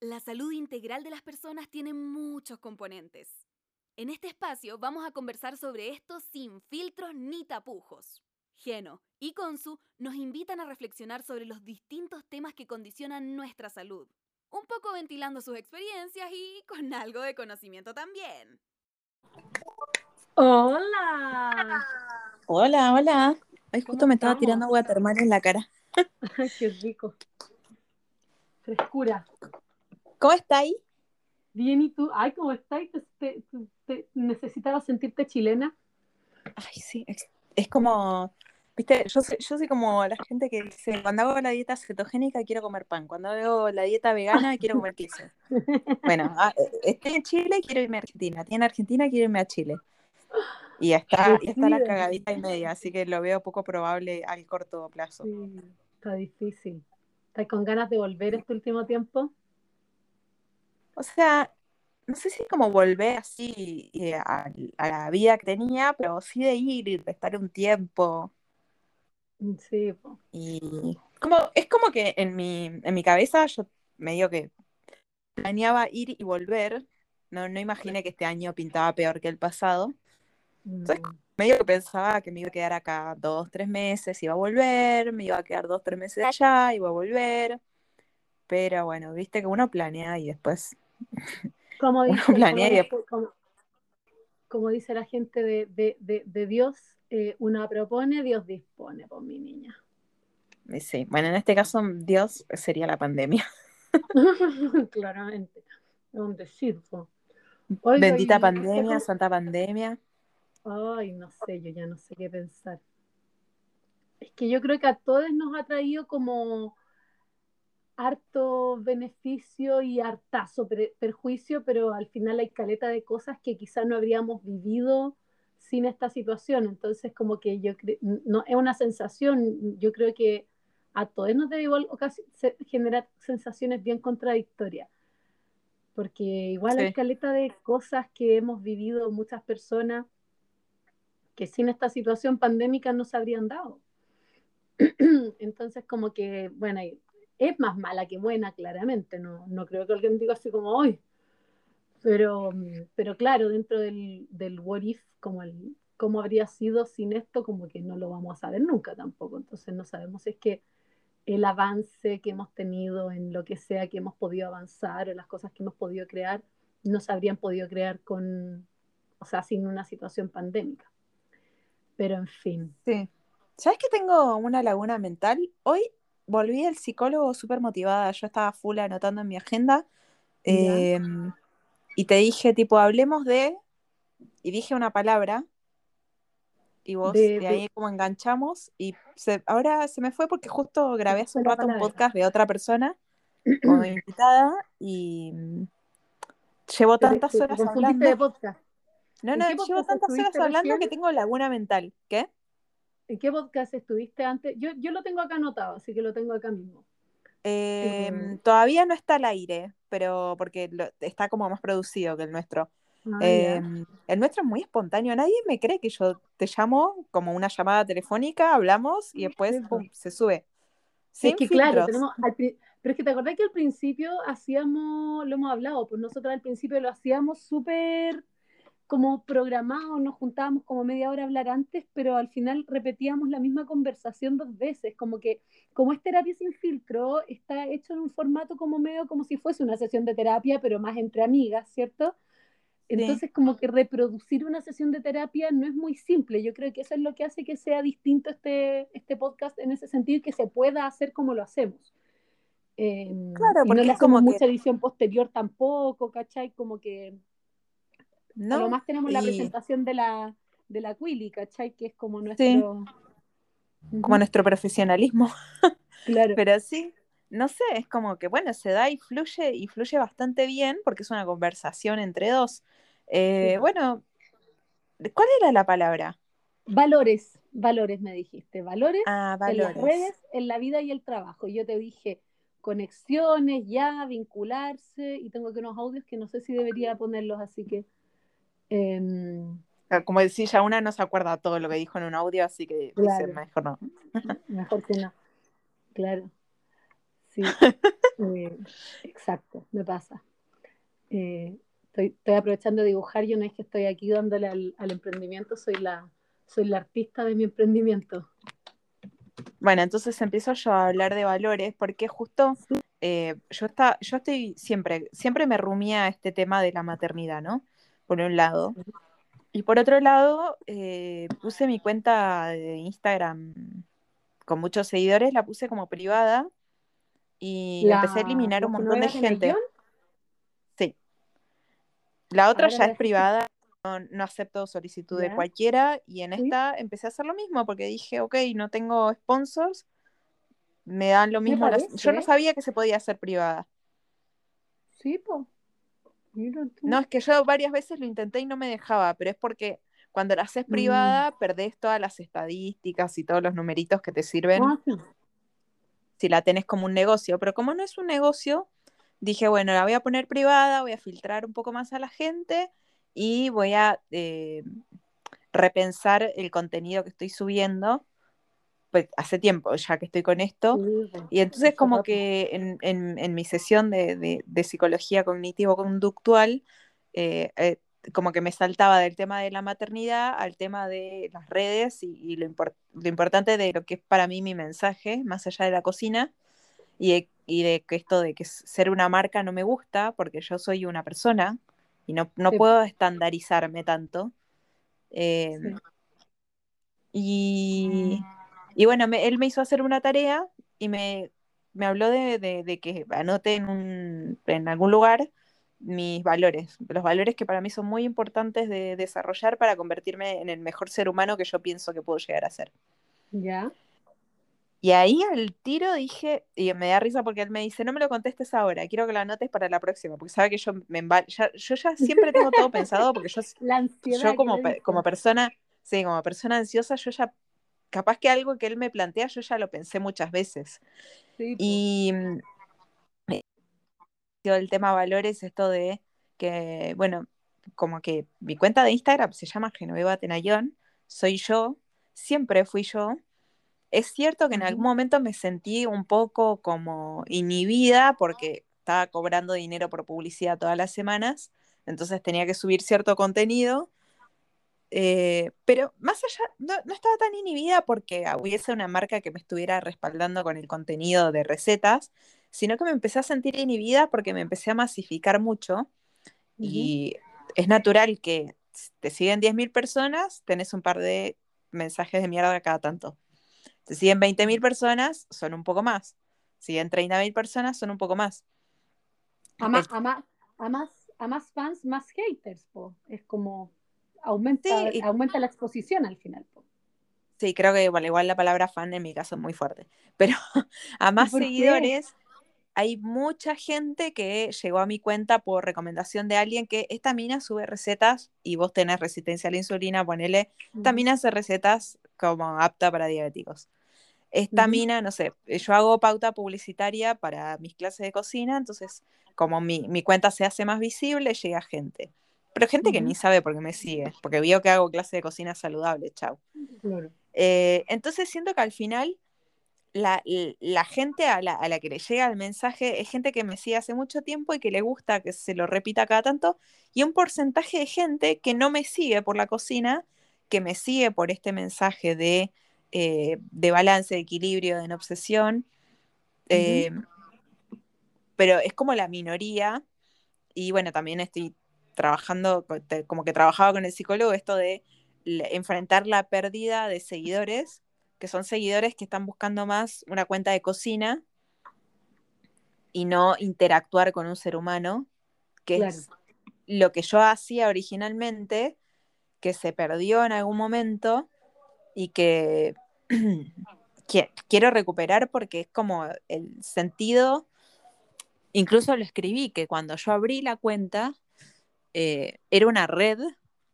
La salud integral de las personas tiene muchos componentes. En este espacio vamos a conversar sobre esto sin filtros ni tapujos. Geno y Consu nos invitan a reflexionar sobre los distintos temas que condicionan nuestra salud, un poco ventilando sus experiencias y con algo de conocimiento también. Hola. Hola, hola. Ay, ¿Cómo justo me estaba estamos? tirando agua termal en la cara. Ay, qué rico. Frescura. ¿Cómo está ahí? Bien, ¿y tú? Ay, ¿cómo estás? ¿Te, te, te- necesitabas sentirte chilena? Ay, sí, es, es como, viste, yo soy, yo soy como la gente que dice, cuando hago la dieta cetogénica quiero comer pan, cuando hago la dieta vegana quiero comer queso. Bueno, ah, estoy en Chile, quiero irme a Argentina, estoy en Argentina, quiero irme a Chile. Y está, ya está la cagadita y media, así que lo veo poco probable al corto plazo. Sí, está difícil. ¿Estás con ganas de volver este último tiempo? O sea, no sé si como volver así eh, a, a la vida que tenía, pero sí de ir y de estar un tiempo. Sí, po. Y como, es como que en mi, en mi cabeza yo medio que planeaba ir y volver. No, no imaginé que este año pintaba peor que el pasado. Entonces, Mm, Medio que pensaba que me iba a quedar acá dos, tres meses, iba a volver, me iba a quedar dos, tres meses allá, iba a volver. Pero bueno, viste que uno planea y después Como dice, como planea y dice- como- como dice la gente de, de- de- de Dios, eh, uno propone, Dios dispone, por mi niña. Y Sí, bueno, en este caso Dios sería la pandemia. Claramente. Es un decir, po. Oiga, Bendita pandemia, santa pandemia. Ay, no sé, yo ya no sé qué pensar. Es que yo creo que a todos nos ha traído como harto beneficio y hartazo perjuicio, pero al final hay caleta de cosas que quizás no habríamos vivido sin esta situación. Entonces, como que yo creo, no, es una sensación, yo creo que a todos nos debe igual generar sensaciones bien contradictorias. Porque igual hay Sí. caleta de cosas que hemos vivido muchas personas que sin esta situación pandémica no se habrían dado. Entonces, como que, bueno, es más mala que buena, claramente, no, no creo que alguien diga así como hoy, pero, pero claro, dentro del, del what if, como el cómo habría sido sin esto, como que no lo vamos a saber nunca tampoco, entonces no sabemos si es que el avance que hemos tenido en lo que sea que hemos podido avanzar o las cosas que hemos podido crear, no se habrían podido crear con, o sea, sin una situación pandémica. Pero en fin. Sí. ¿Sabes que tengo una laguna mental? Hoy volví al psicólogo súper motivada. Yo estaba full anotando en mi agenda. Eh, y te dije, tipo, hablemos de. Y dije una palabra. Y vos De- de, de- ahí como enganchamos. Y se- ahora se me fue porque justo grabé hace un rato un podcast de otra persona como invitada. Y mm, llevo tantas horas hablando. de podcast. No, ¿En no, llevo tantas horas hablando recién? que tengo laguna mental. ¿Qué? ¿En qué podcast estuviste antes? Yo, yo lo tengo acá anotado, así que lo tengo acá mismo. Eh, Eh, todavía no está al aire, pero porque lo- está como más producido que el nuestro. Ah, Eh, ya. el nuestro es muy espontáneo. Nadie me cree que yo te llamo como una llamada telefónica, hablamos y después pum, se sube. Es Sin claro, tenemos al pero es que te acordás que al principio hacíamos, lo hemos hablado, pues nosotros al principio lo hacíamos súper como programado, nos juntábamos como media hora a hablar antes, pero al final repetíamos la misma conversación dos veces, como que como es terapia sin filtro, está hecho en un formato como medio como si fuese una sesión de terapia, pero más entre amigas, ¿cierto? Entonces, como que reproducir una sesión de terapia no es muy simple. Yo creo que eso es lo que hace que sea distinto este, este podcast en ese sentido y que se pueda hacer como lo hacemos. Eh, Claro, y porque no le como hacemos que- mucha edición posterior tampoco, ¿cachai? Como que ¿no? a lo más tenemos la presentación de la, de la Quilly, ¿cachai? Que es como nuestro... Ujú, como nuestro profesionalismo. Claro. Pero sí, no sé, es como que bueno, se da y fluye y fluye bastante bien porque es una conversación entre dos. Eh, Sí. Bueno, ¿cuál era la palabra? Valores, valores me dijiste, valores Ah, en las valores. redes, en la vida y el trabajo. Yo te dije conexiones, ya, vincularse, y tengo aquí unos audios que no sé si debería ponerlos, así que... em, Como decía, ya una no se acuerda todo lo que dijo en un audio, así que dice, mejor no. mejor que no. Claro. Sí, eh, exacto, me pasa. Eh, estoy, estoy, aprovechando de dibujar, yo no es que estoy aquí dándole al, al, emprendimiento, soy la, soy la artista de mi emprendimiento. Bueno, entonces empiezo yo a hablar de valores, porque justo eh, yo, está, yo estoy siempre, siempre me rumía este tema de la maternidad, ¿no? Por un lado. Y por otro lado, eh, puse mi cuenta de Instagram con muchos seguidores, la puse como privada y la, empecé a eliminar un montón de gente. Sí. La otra ya es privada, no, acepto solicitud de cualquiera y en esta empecé a hacer lo mismo porque dije, ok, no tengo sponsors, me dan lo mismo. Yo no sabía que se podía hacer privada. Sí, pues. No, es que yo varias veces lo intenté y no me dejaba, pero es porque cuando la haces privada mm. perdés todas las estadísticas y todos los numeritos que te sirven ah, si la tenés como un negocio. Pero como no es un negocio, dije, bueno, la voy a poner privada, voy a filtrar un poco más a la gente y voy a eh, repensar el contenido que estoy subiendo. Pues hace tiempo ya que estoy con esto. y entonces como que en, mi sesión de, psicología cognitivo-conductual, eh, eh, como que me saltaba del tema de la maternidad al tema de las redes y, lo, importante de lo que es para mí mi mensaje, más allá de la cocina, y y de que esto de que ser una marca no me gusta, porque yo soy una persona, y no, puedo estandarizarme tanto. Em, y, bueno, él me hizo hacer una tarea y me, habló de, que anote en, en algún lugar mis valores, los valores que para mí son muy importantes de desarrollar para convertirme en el mejor ser humano que yo pienso que puedo llegar a ser. Ya. Y ahí al tiro dije, y me da risa porque él me dice, no me lo contestes ahora, quiero que lo anotes para la próxima, porque sabe que yo me ya, yo ya siempre tengo todo pensado, porque yo, yo como, como persona, sí, como persona ansiosa, yo ya, capaz que algo que él me plantea, yo ya lo pensé muchas veces. y mm, el tema valores, esto de que, bueno, como que mi cuenta de Instagram se llama Genoveva Tenayón, soy yo, siempre fui yo, es cierto que en algún momento me sentí un poco como inhibida porque estaba cobrando dinero por publicidad todas las semanas, entonces tenía que subir cierto contenido. Eh, pero más allá, no, estaba tan inhibida porque hubiese una marca que me estuviera respaldando con el contenido de recetas, sino que me empecé a sentir inhibida porque me empecé a masificar mucho y es natural que te siguen 10.000 personas, tenés un par de mensajes de mierda cada tanto. Si siguen 20.000 personas, son un poco más. Si siguen 30.000 personas, son un poco más. A más, a, más, a, más, fans, más haters, po. Es como aumenta, aumenta la exposición al final. Sí, creo que igual, igual la palabra fan en mi caso es muy fuerte. Pero a más seguidores, hay mucha gente que llegó a mi cuenta por recomendación de alguien que esta mina sube recetas y vos tenés resistencia a la insulina, ponele, esta mina hace recetas como apta para diabéticos esta mina, no sé, yo hago pauta publicitaria para mis clases de cocina, entonces como mi, cuenta se hace más visible, llega gente. Pero gente que ni sabe por qué me sigue, porque vio que hago clase de cocina saludable, chau. Eh, entonces siento que al final la, gente a la, a la, que le llega el mensaje es gente que me sigue hace mucho tiempo y que le gusta que se lo repita cada tanto, y un porcentaje de gente que no me sigue por la cocina, que me sigue por este mensaje de eh, de balance, de equilibrio, de no obsesión. Eh, pero es como la minoría. Y bueno, también estoy trabajando, como que trabajaba con el psicólogo, esto de enfrentar la pérdida de seguidores, que son seguidores que están buscando más una cuenta de cocina y no interactuar con un ser humano, que es lo que yo hacía originalmente, que se perdió en algún momento y que quiero recuperar porque es como el sentido, incluso lo escribí, que cuando yo abrí la cuenta eh, era una red,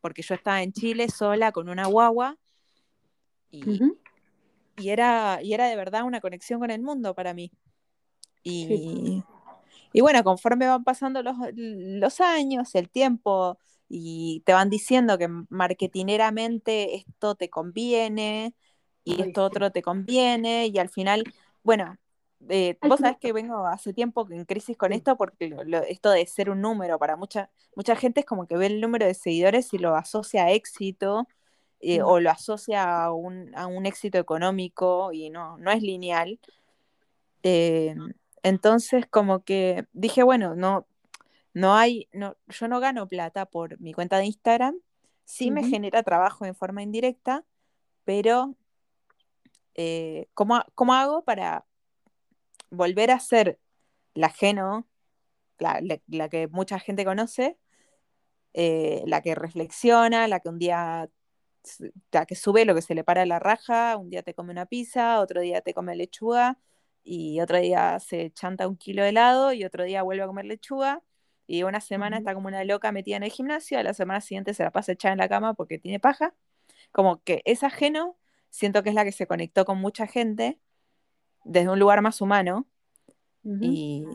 porque yo estaba en Chile sola con una guagua y, era, y era de verdad una conexión con el mundo para mí. Y, y bueno, conforme van pasando los, los años, el tiempo, y te van diciendo que marketineramente esto te conviene y esto otro te conviene y al final, bueno, eh, vos sabés que vengo hace tiempo en crisis con esto porque esto de ser un número para mucha, mucha gente es como que ve el número de seguidores y lo asocia a éxito eh, o lo asocia a un, a un, éxito económico y no, no es lineal. Eh, entonces como que dije, bueno, no, no hay, no, yo no gano plata por mi cuenta de Instagram, sí me genera trabajo en forma indirecta, pero ¿cómo, ¿cómo hago para volver a ser la Geno, la, que mucha gente conoce, eh, la que reflexiona, la que un día, la que sube lo que se le para la raja, un día te come una pizza, otro día te come lechuga, y otro día se chanta un kilo de helado, y otro día vuelve a comer lechuga, y una semana está como una loca metida en el gimnasio, a la semana siguiente se la pasa echada en la cama porque tiene paja. Como que es ajeno, siento que es la que se conectó con mucha gente desde un lugar más humano. y,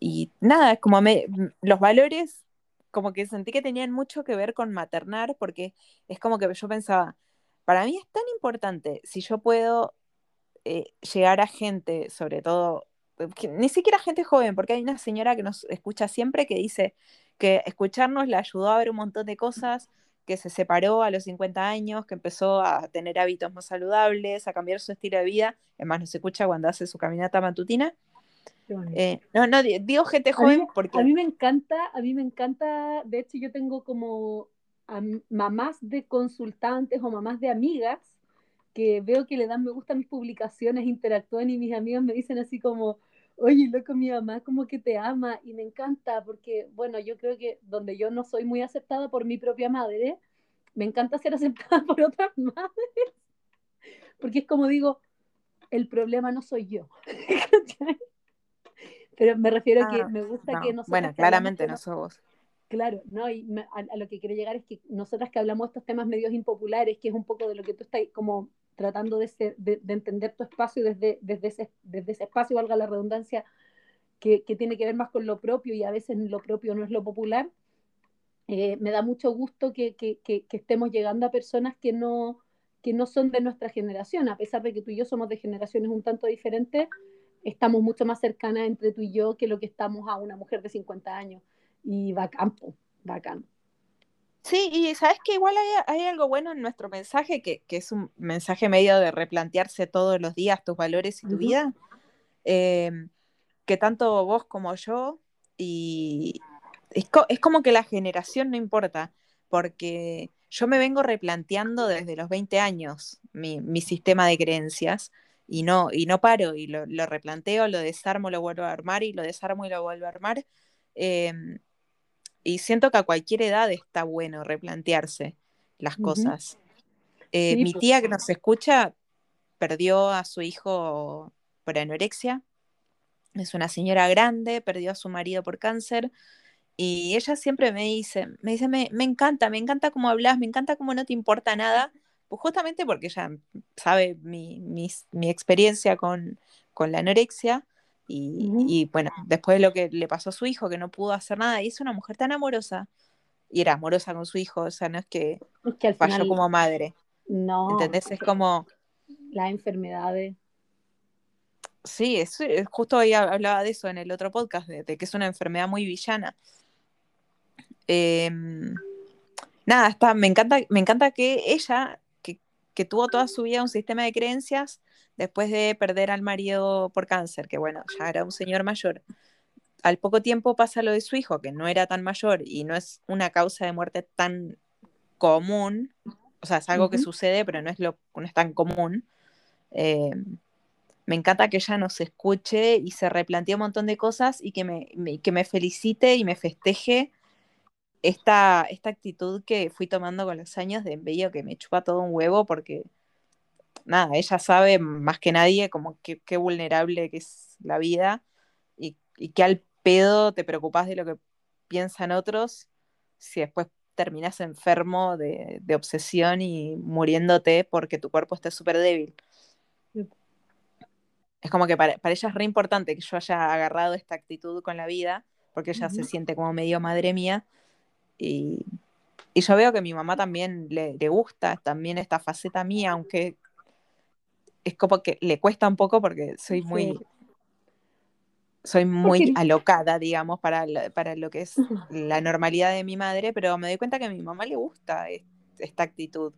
y, nada, como me, los valores, como que sentí que tenían mucho que ver con maternar, porque es como que yo pensaba, para mí es tan importante si yo puedo eh, llegar a gente, sobre todo, ni siquiera gente joven, porque hay una señora que nos escucha siempre que dice que escucharnos le ayudó a ver un montón de cosas, que se separó a los 50 años, que empezó a tener hábitos más saludables, a cambiar su estilo de vida, además nos escucha cuando hace su caminata matutina. Eh, no, no, digo gente joven porque... A mí me encanta, a mí me encanta, de hecho yo tengo como mamás de consultantes o mamás de amigas que veo que le dan me gusta a mis publicaciones, interactúan y mis amigos me dicen así como, oye, loco, mi mamá como que te ama y me encanta porque, bueno, yo creo que donde yo no soy muy aceptada por mi propia madre, me encanta ser aceptada por otras madres. Porque es como digo, el problema no soy yo. Pero me refiero a que ah, me gusta que nosotros... Bueno, claramente no sos vos. Claro, no, y a, lo que quiero llegar es que nosotras que hablamos de estos temas medios impopulares, que es un poco de lo que tú estás como tratando de, de, entender tu espacio desde, desde, ese, desde ese espacio, valga la redundancia, que, que, tiene que ver más con lo propio y a veces lo propio no es lo popular, eh, me da mucho gusto que, que, que, estemos llegando a personas que no, que no son de nuestra generación, a pesar de que tú y yo somos de generaciones un tanto diferentes, estamos mucho más cercanas entre tú y yo que lo que estamos a una mujer de 50 años. Y va campo bacán. Sí, y sabes que igual hay, algo bueno en nuestro mensaje, que, es un mensaje medio de replantearse todos los días tus valores y tu vida, em, que tanto vos como yo, y es, como que la generación no importa, porque yo me vengo replanteando desde los 20 años mi, sistema de creencias y no, y no paro, y lo, lo, replanteo, lo desarmo, lo vuelvo a armar, y lo desarmo y lo vuelvo a armar. Em, y siento que a cualquier edad está bueno replantearse las cosas. Eh, mi pues. tía que nos escucha perdió a su hijo por anorexia. Es una señora grande, perdió a su marido por cáncer. Y ella siempre me dice, me dice, me, encanta, me encanta cómo hablas, me encanta cómo no te importa nada. Pues justamente porque ella sabe mi, mi experiencia con, con la anorexia y, bueno, después de lo que le pasó a su hijo, que no pudo hacer nada, y es una mujer tan amorosa, y era amorosa con su hijo, o sea, no es que, falló como madre. No. ¿Entendés? Es como... Las enfermedades. Sí, es, justo hoy hablaba de eso en el otro podcast, de, que es una enfermedad muy villana. Em, nada, está, me, encanta, me encanta que ella, que, que tuvo toda su vida un sistema de creencias, después de perder al marido por cáncer, que bueno, ya era un señor mayor. Al poco tiempo pasa lo de su hijo, que no era tan mayor y no es una causa de muerte tan común, o sea, es algo que sucede, pero no es, lo, no es tan común. Eh, me encanta que ella nos escuche y se replantee un montón de cosas y que me, que me felicite y me festeje esta, esta actitud que fui tomando con los años de bello que me chupa todo un huevo porque nada, ella sabe más que nadie como qué, vulnerable que es la vida y, y que al pedo te preocupas de lo que piensan otros si después terminas enfermo de, obsesión y muriéndote porque tu cuerpo está súper débil. Es como que para, ella es re importante que yo haya agarrado esta actitud con la vida, porque ella se siente como medio madre mía. Y, yo veo que a mi mamá también le, le, gusta también esta faceta mía, aunque es como que le cuesta un poco porque soy muy, soy muy alocada, digamos, para, para lo que es la normalidad de mi madre, pero me doy cuenta que a mi mamá le gusta esta actitud,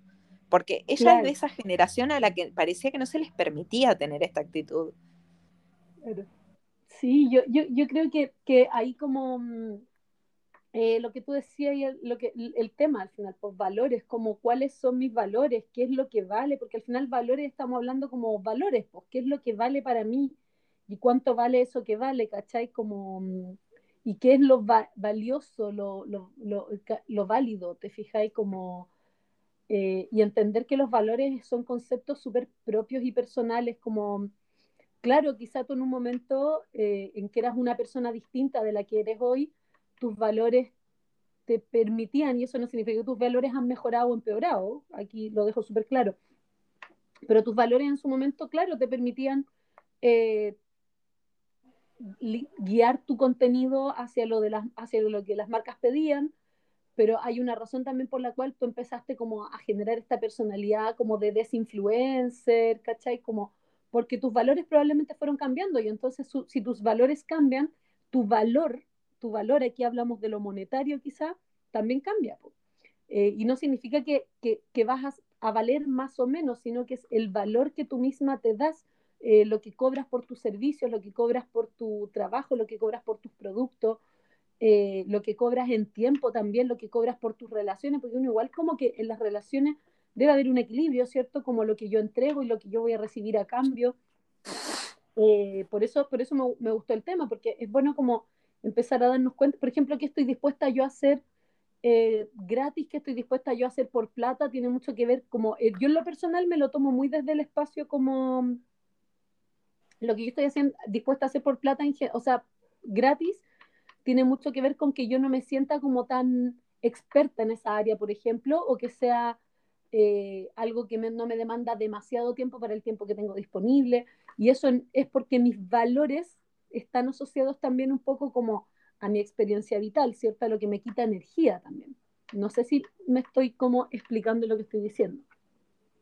porque ella es de esa generación a la que parecía que no se les permitía tener esta actitud. Sí, yo, yo, yo creo que, que ahí como mm, eh, lo que tú decías y el, lo que, el tema al final, pues valores, como cuáles son mis valores, qué es lo que vale, porque al final valores estamos hablando como valores, pues qué es lo que vale para mí y cuánto vale eso que vale, ¿cachai? Como, mm, y qué es lo valioso, lo, lo, lo, lo, válido, ¿te fijáis? Como, eh, y entender que los valores son conceptos súper propios y personales, como, claro, quizá tú en un momento eh, en que eras una persona distinta de la que eres hoy, tus valores te permitían, y eso no significa que tus valores han mejorado o empeorado, aquí lo dejo súper claro, pero tus valores en su momento, claro, te permitían eh, guiar tu contenido hacia lo, de las, hacia lo que las marcas pedían, pero hay una razón también por la cual tú empezaste como a generar esta personalidad como de desinfluencer, ¿cachai? Como porque tus valores probablemente fueron cambiando y entonces si tus valores cambian, tu valor tu valor, aquí hablamos de lo monetario quizá, también cambia. Eh, y no significa que, que, vas a, valer más o menos, sino que es el valor que tú misma te das, eh, lo que cobras por tus servicios, lo que cobras por tu trabajo, lo que cobras por tus productos, eh, lo que cobras en tiempo también, lo que cobras por tus relaciones, porque uno igual como que en las relaciones debe haber un equilibrio, ¿cierto? Como lo que yo entrego y lo que yo voy a recibir a cambio. por eso, por eso me, me, gustó el tema, porque es bueno como empezar a darnos cuenta, por ejemplo, que estoy dispuesta yo a hacer eh, gratis, que estoy dispuesta yo a hacer por plata, tiene mucho que ver como, eh, yo en lo personal me lo tomo muy desde el espacio como lo que yo estoy haciendo, dispuesta a hacer por plata, o sea, gratis, tiene mucho que ver con que yo no me sienta como tan experta en esa área, por ejemplo, o que sea eh, algo que no me demanda demasiado tiempo para el tiempo que tengo disponible. Y eso es porque mis valores están asociados también un poco como a mi experiencia vital, ¿cierto? A lo que me quita energía también. No sé si me estoy como explicando lo que estoy diciendo.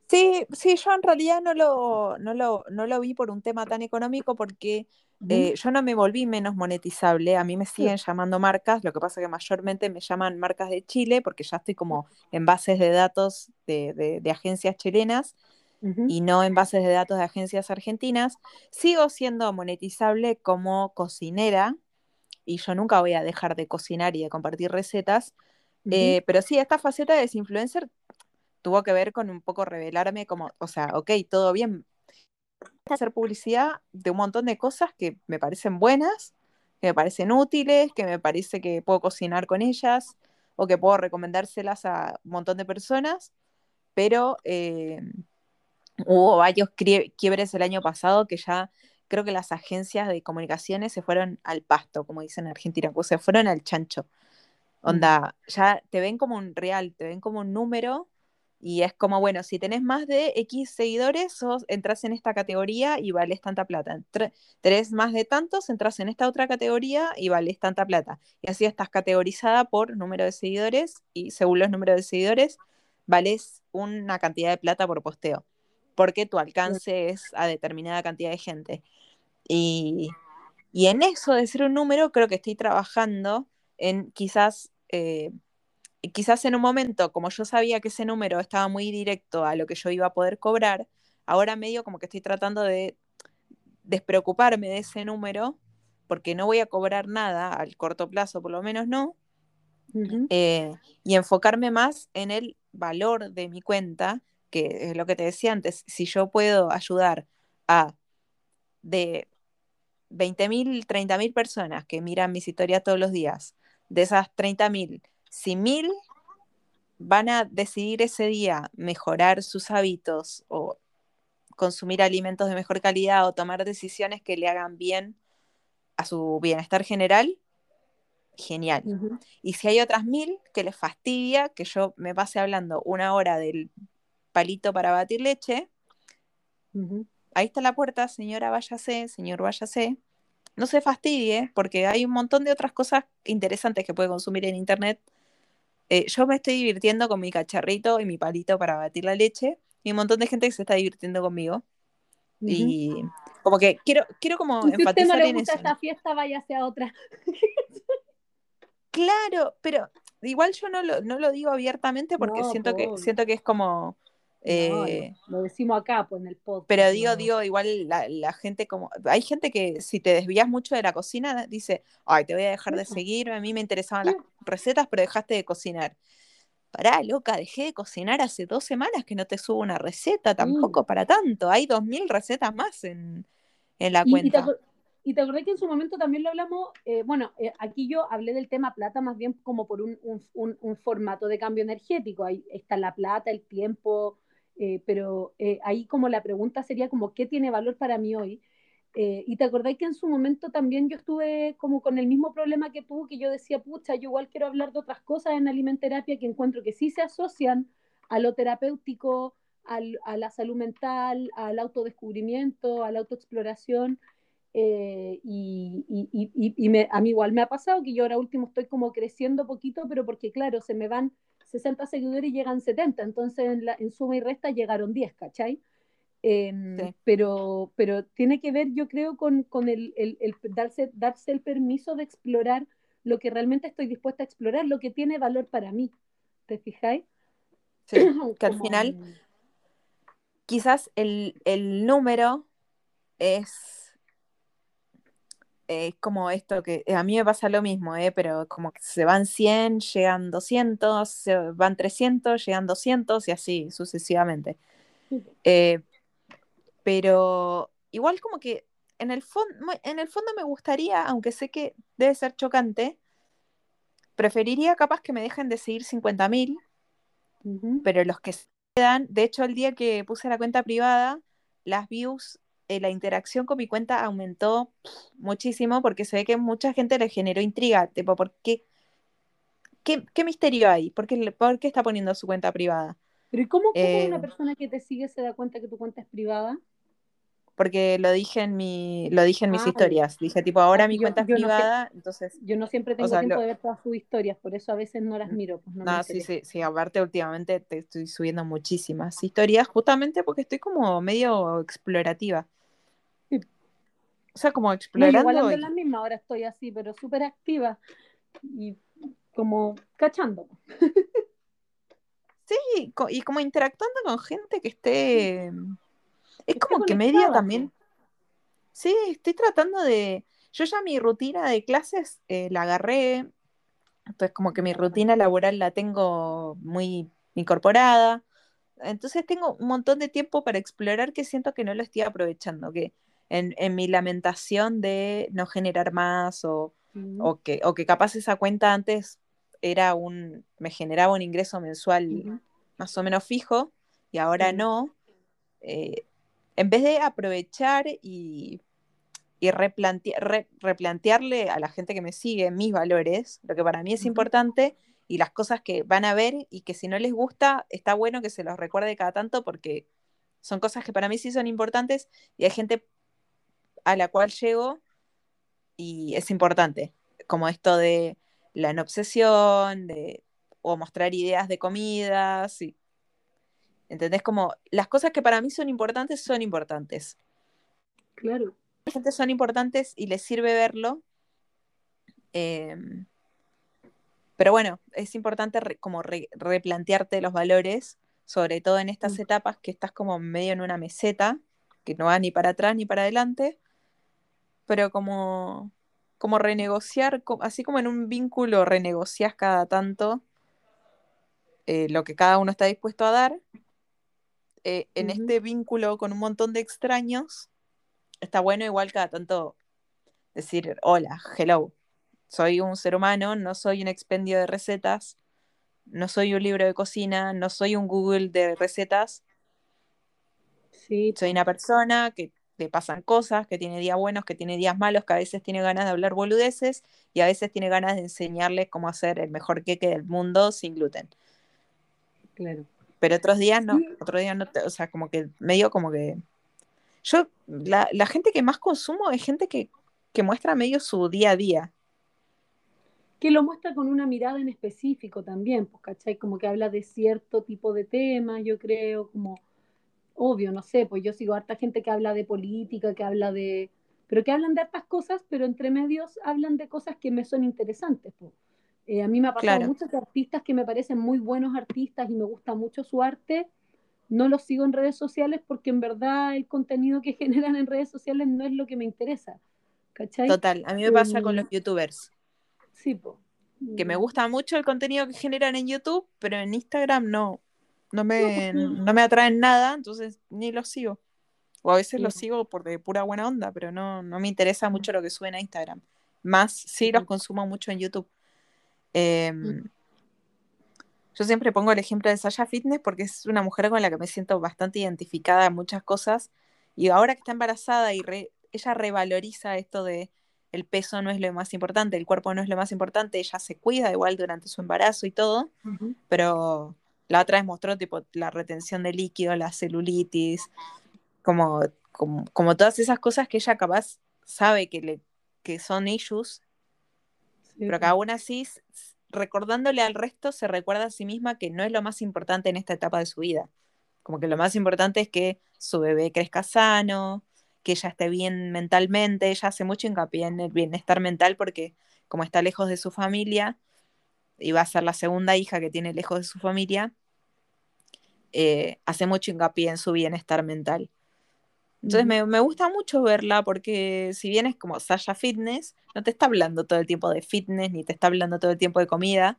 Sí, sí, yo en realidad no lo, no lo, no lo vi por un tema tan económico porque eh, yo no me volví menos monetizable, a mí me siguen llamando marcas, lo que pasa que mayormente me llaman marcas de Chile porque ya estoy como en bases de datos de, de agencias chilenas y no en bases de datos de agencias argentinas, sigo siendo monetizable como cocinera y yo nunca voy a dejar de cocinar y de compartir recetas, eh, pero sí, esta faceta de influencer tuvo que ver con un poco revelarme como, o sea, ok, todo bien, hacer publicidad de un montón de cosas que me parecen buenas, que me parecen útiles, que me parece que puedo cocinar con ellas o que puedo recomendárselas a un montón de personas, pero eh, Hubo varios quiebres el año pasado que ya creo que las agencias de comunicaciones se fueron al pasto, como dicen en Argentina, pues se fueron al chancho. Onda, ya te ven como un real, te ven como un número y es como, bueno, si tenés más de X seguidores, sos, entras en esta categoría y vales tanta plata. Tenés más de tantos, entras en esta otra categoría y vales tanta plata. Y así estás categorizada por número de seguidores y según los números de seguidores, vales una cantidad de plata por posteo porque tu alcance es a determinada cantidad de gente. Y, en eso de ser un número, creo que estoy trabajando en quizás, eh, quizás en un momento, como yo sabía que ese número estaba muy directo a lo que yo iba a poder cobrar, ahora medio como que estoy tratando de despreocuparme de ese número, porque no voy a cobrar nada al corto plazo, por lo menos no, eh, y enfocarme más en el valor de mi cuenta que es lo que te decía antes, si yo puedo ayudar a de 20.000, 30.000 personas que miran mis historias todos los días, de esas 30.000, si mil van a decidir ese día mejorar sus hábitos o consumir alimentos de mejor calidad o tomar decisiones que le hagan bien a su bienestar general, genial. Y si hay otras mil que les fastidia que yo me pase hablando una hora del palito para batir leche. Ahí está la puerta, señora, váyase, señor, váyase. No se fastidie, porque hay un montón de otras cosas interesantes que puede consumir en internet. Eh, yo me estoy divirtiendo con mi cacharrito y mi palito para batir la leche, y un montón de gente que se está divirtiendo conmigo. Y como que quiero, quiero como si usted no enfatizar le en gusta eso. esta fiesta, váyase a otra. Claro, pero igual yo no lo, no lo digo abiertamente porque No, siento que, siento que es como eh, lo, lo decimos acá, pues en el podcast. Pero digo, no. digo, igual la, la gente como, hay gente que si te desvías mucho de la cocina, dice, ay, te voy a dejar de seguir, a mí me interesaban las recetas, pero dejaste de cocinar. Pará, loca, dejé de cocinar hace dos semanas que no te subo una receta, tampoco para tanto, hay dos mil recetas más en, en la Y, cuenta. y te acordás que en su momento también lo hablamos, eh, bueno, eh, aquí yo hablé del tema plata más bien como por un, un- un- un formato de cambio energético. Ahí está la plata, el tiempo, eh, pero eh, ahí como la pregunta sería como, ¿qué tiene valor para mí hoy? Eh, y te acordás que en su momento también yo estuve como con el mismo problema que tú, que yo decía, pucha, yo igual quiero hablar de otras cosas en alimenterapia que encuentro que sí se asocian a lo terapéutico, al- a la salud mental, al autodescubrimiento, a la autoexploración. Eh, y- y- y- y me- a mí igual me ha pasado que yo ahora último estoy como creciendo poquito, pero porque claro, se me van 60 seguidores y llegan 70, entonces en, la- en suma y resta llegaron 10, ¿cachai? Em, Sí. pero, pero tiene que ver, yo creo, con, con el, el- el darse, darse el permiso de explorar lo que realmente estoy dispuesta a explorar, lo que tiene valor para mí. ¿Te fijáis? Sí, que al Como- final quizás el, el número es, es como esto que a mí me pasa lo mismo, ¿eh? pero como que se van 100, llegan 200, se van 300, llegan 200 y así sucesivamente. Eh, pero igual como que en el, en el fondo me gustaría, aunque sé que debe ser chocante, preferiría capaz que me dejen de seguir 50.000 Ujú. pero los que se quedan, de hecho el día que puse la cuenta privada, las views, eh, la interacción con mi cuenta aumentó muchísimo porque se ve que mucha gente le generó intriga, tipo, ¿por qué? ¿Qué, qué misterio hay? ¿Por qué, le- por qué está poniendo su cuenta privada? Pero ¿y cómo, cómo Eh, una persona que te sigue se da cuenta que tu cuenta es privada? Porque lo dije en mi, lo dije en mis Ah, historias. Dije, tipo, ahora Ah, mi yo- cuenta es yo no sé. privada, entonces Yo no siempre tengo sea, tiempo lo- de ver todas sus historias, por eso a veces no las miro. Pues no me No, sí, sí, sí, aparte últimamente te estoy subiendo muchísimas historias, justamente porque estoy como medio explorativa. O sea, como No, yo explorando. igual ando y- en la misma, ahora estoy así, pero súper activa y como cachando. sí, y como interactuando con gente que esté. Es como que medio también. Sí, estoy tratando de. Yo ya mi rutina de clases eh, la agarré. Entonces, como que mi rutina laboral la tengo muy incorporada. Entonces tengo un montón de tiempo para explorar que siento que no lo estoy aprovechando, que en, en mi lamentación de no generar más o, o que, o que capaz esa cuenta antes era un, me generaba un ingreso mensual más o menos fijo y ahora no, eh, en vez de aprovechar y, y replantea- re- replantearle a la gente que me sigue mis valores, lo que para mí es importante y las cosas que van a ver y que si no les gusta, está bueno que se los recuerde cada tanto porque son cosas que para mí sí son importantes y hay gente a la cual llego y es importante, como esto de la no obsesión, de, o mostrar ideas de comidas, y, ¿entendés? Como las cosas que para mí son importantes son importantes. Claro. La gente son importantes y les sirve verlo. eh, pero bueno, es importante re- como re- replantearte los valores, sobre todo en estas Mm. etapas que estás como medio en una meseta, que no va ni para atrás ni para adelante, pero como, como renegociar, así como en un vínculo renegocias cada tanto eh, lo que cada uno está dispuesto a dar, eh, en este vínculo con un montón de extraños, está bueno igual cada tanto decir, hola, hello, soy un ser humano, no soy un expendio de recetas, no soy un libro de cocina, no soy un Google de recetas, Sí, soy una persona que le pasan cosas, que tiene días buenos, que tiene días malos, que a veces tiene ganas de hablar boludeces y a veces tiene ganas de enseñarles cómo hacer el mejor queque del mundo sin gluten. claro. Pero otros días no, otros días no, te- o sea, como que medio como que... Yo, la, la gente que más consumo es gente que, que muestra medio su día a día. Que lo muestra con una mirada en específico también, pues, ¿cachai? Como que habla de cierto tipo de temas, yo creo, como obvio, no sé, pues yo sigo harta gente que habla de política, que habla de, pero que hablan de hartas cosas, pero entre medios hablan de cosas que me son interesantes. Pues. a mí me ha pasado muchos artistas que me parecen muy buenos artistas y me gusta mucho su arte, no los sigo en redes sociales porque en verdad el contenido que generan en redes sociales no es lo que me interesa. ¿Cachai? Total, a mí me pasa con los em, youtubers. Sí, pues. Que me gusta mucho el contenido que generan en YouTube, pero en Instagram no. No me, no me atraen nada, entonces ni los sigo. O a veces los sigo por de pura buena onda, pero no, no me interesa mucho lo que suben a Instagram. Más sí los consumo mucho en YouTube. Em, yo siempre pongo el ejemplo de Sasha Fitness porque es una mujer con la que me siento bastante identificada en muchas cosas. Y ahora que está embarazada y ella revaloriza esto de el peso no es lo más importante, el cuerpo no es lo más importante, ella se cuida igual durante su embarazo y todo, pero la otra vez mostró tipo la retención de líquido, la celulitis, como, como, todas esas cosas que ella capaz sabe que, le, que son issues, pero que aún así, recordándole al resto, se recuerda a sí misma que no es lo más importante en esta etapa de su vida. Como que lo más importante es que su bebé crezca sano, que ella esté bien mentalmente. Ella hace mucho hincapié en el bienestar mental porque como está lejos de su familia, y va a ser la segunda hija que tiene lejos de su familia, eh, hace mucho hincapié en su bienestar mental. Entonces me, gusta mucho verla porque si bien es como Sasha Fitness, no te está hablando todo el tiempo de fitness ni te está hablando todo el tiempo de comida.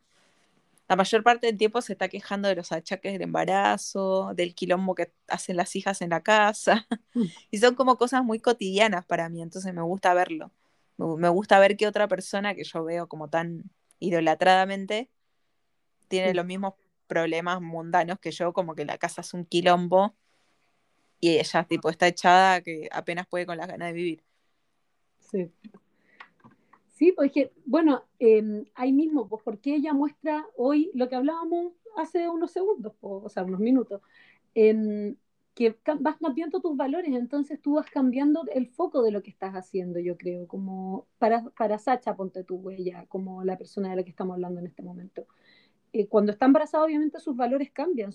La mayor parte del tiempo se está quejando de los achaques del embarazo, del quilombo que hacen las hijas en la casa. Mm. y son como cosas muy cotidianas para mí, entonces me gusta verlo. Me, gusta ver que otra persona que yo veo como tan idolatradamente tiene los mismos problemas mundanos que yo, como que la casa es un quilombo y ella tipo está echada que apenas puede con las ganas de vivir. Sí. Sí, pues bueno, em, ahí mismo, pues porque ella muestra hoy lo que hablábamos hace unos segundos, o sea, unos minutos, em, que vas cambiando tus valores, entonces tú vas cambiando el foco de lo que estás haciendo, yo creo, como para, para Sacha, ponte tu huella, como la persona de la que estamos hablando en este momento. Eh, cuando está embarazada, obviamente sus valores cambian,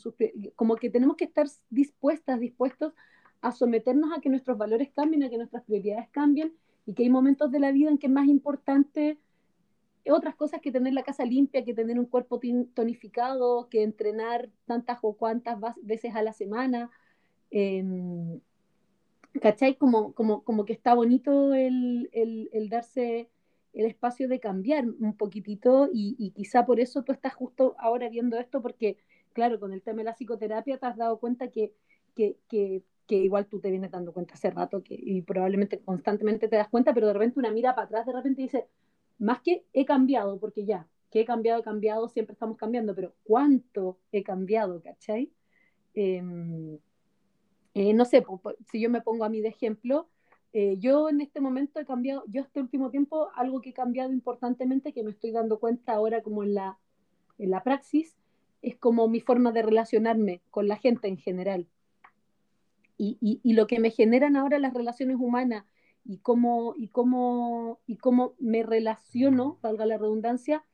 como que tenemos que estar dispuestas, dispuestos a someternos a que nuestros valores cambien, a que nuestras prioridades cambien y que hay momentos de la vida en que es más importante otras cosas que tener la casa limpia, que tener un cuerpo tonificado, que entrenar tantas o cuantas veces a la semana. Eh, ¿Cachai? Como, como, como que está bonito el, el, el darse el espacio de cambiar un poquitito y, quizá por eso tú estás justo ahora viendo esto porque, claro, con el tema de la psicoterapia te has dado cuenta que, que, que, igual tú te vienes dando cuenta hace rato que, y probablemente constantemente te das cuenta, pero de repente una mira para atrás, de repente dice, más que he cambiado, porque ya, que he cambiado, he cambiado, siempre estamos cambiando, pero ¿cuánto he cambiado, cachai? Em, eh, no sé, si yo me pongo a mí de ejemplo, eh, yo en este momento he cambiado, yo este último tiempo, algo que he cambiado importantemente, que me estoy dando cuenta ahora como en la, en la praxis, es como mi forma de relacionarme con la gente en general. Y, y, lo que me generan ahora las relaciones humanas y cómo, y cómo, y cómo me relaciono, valga la redundancia,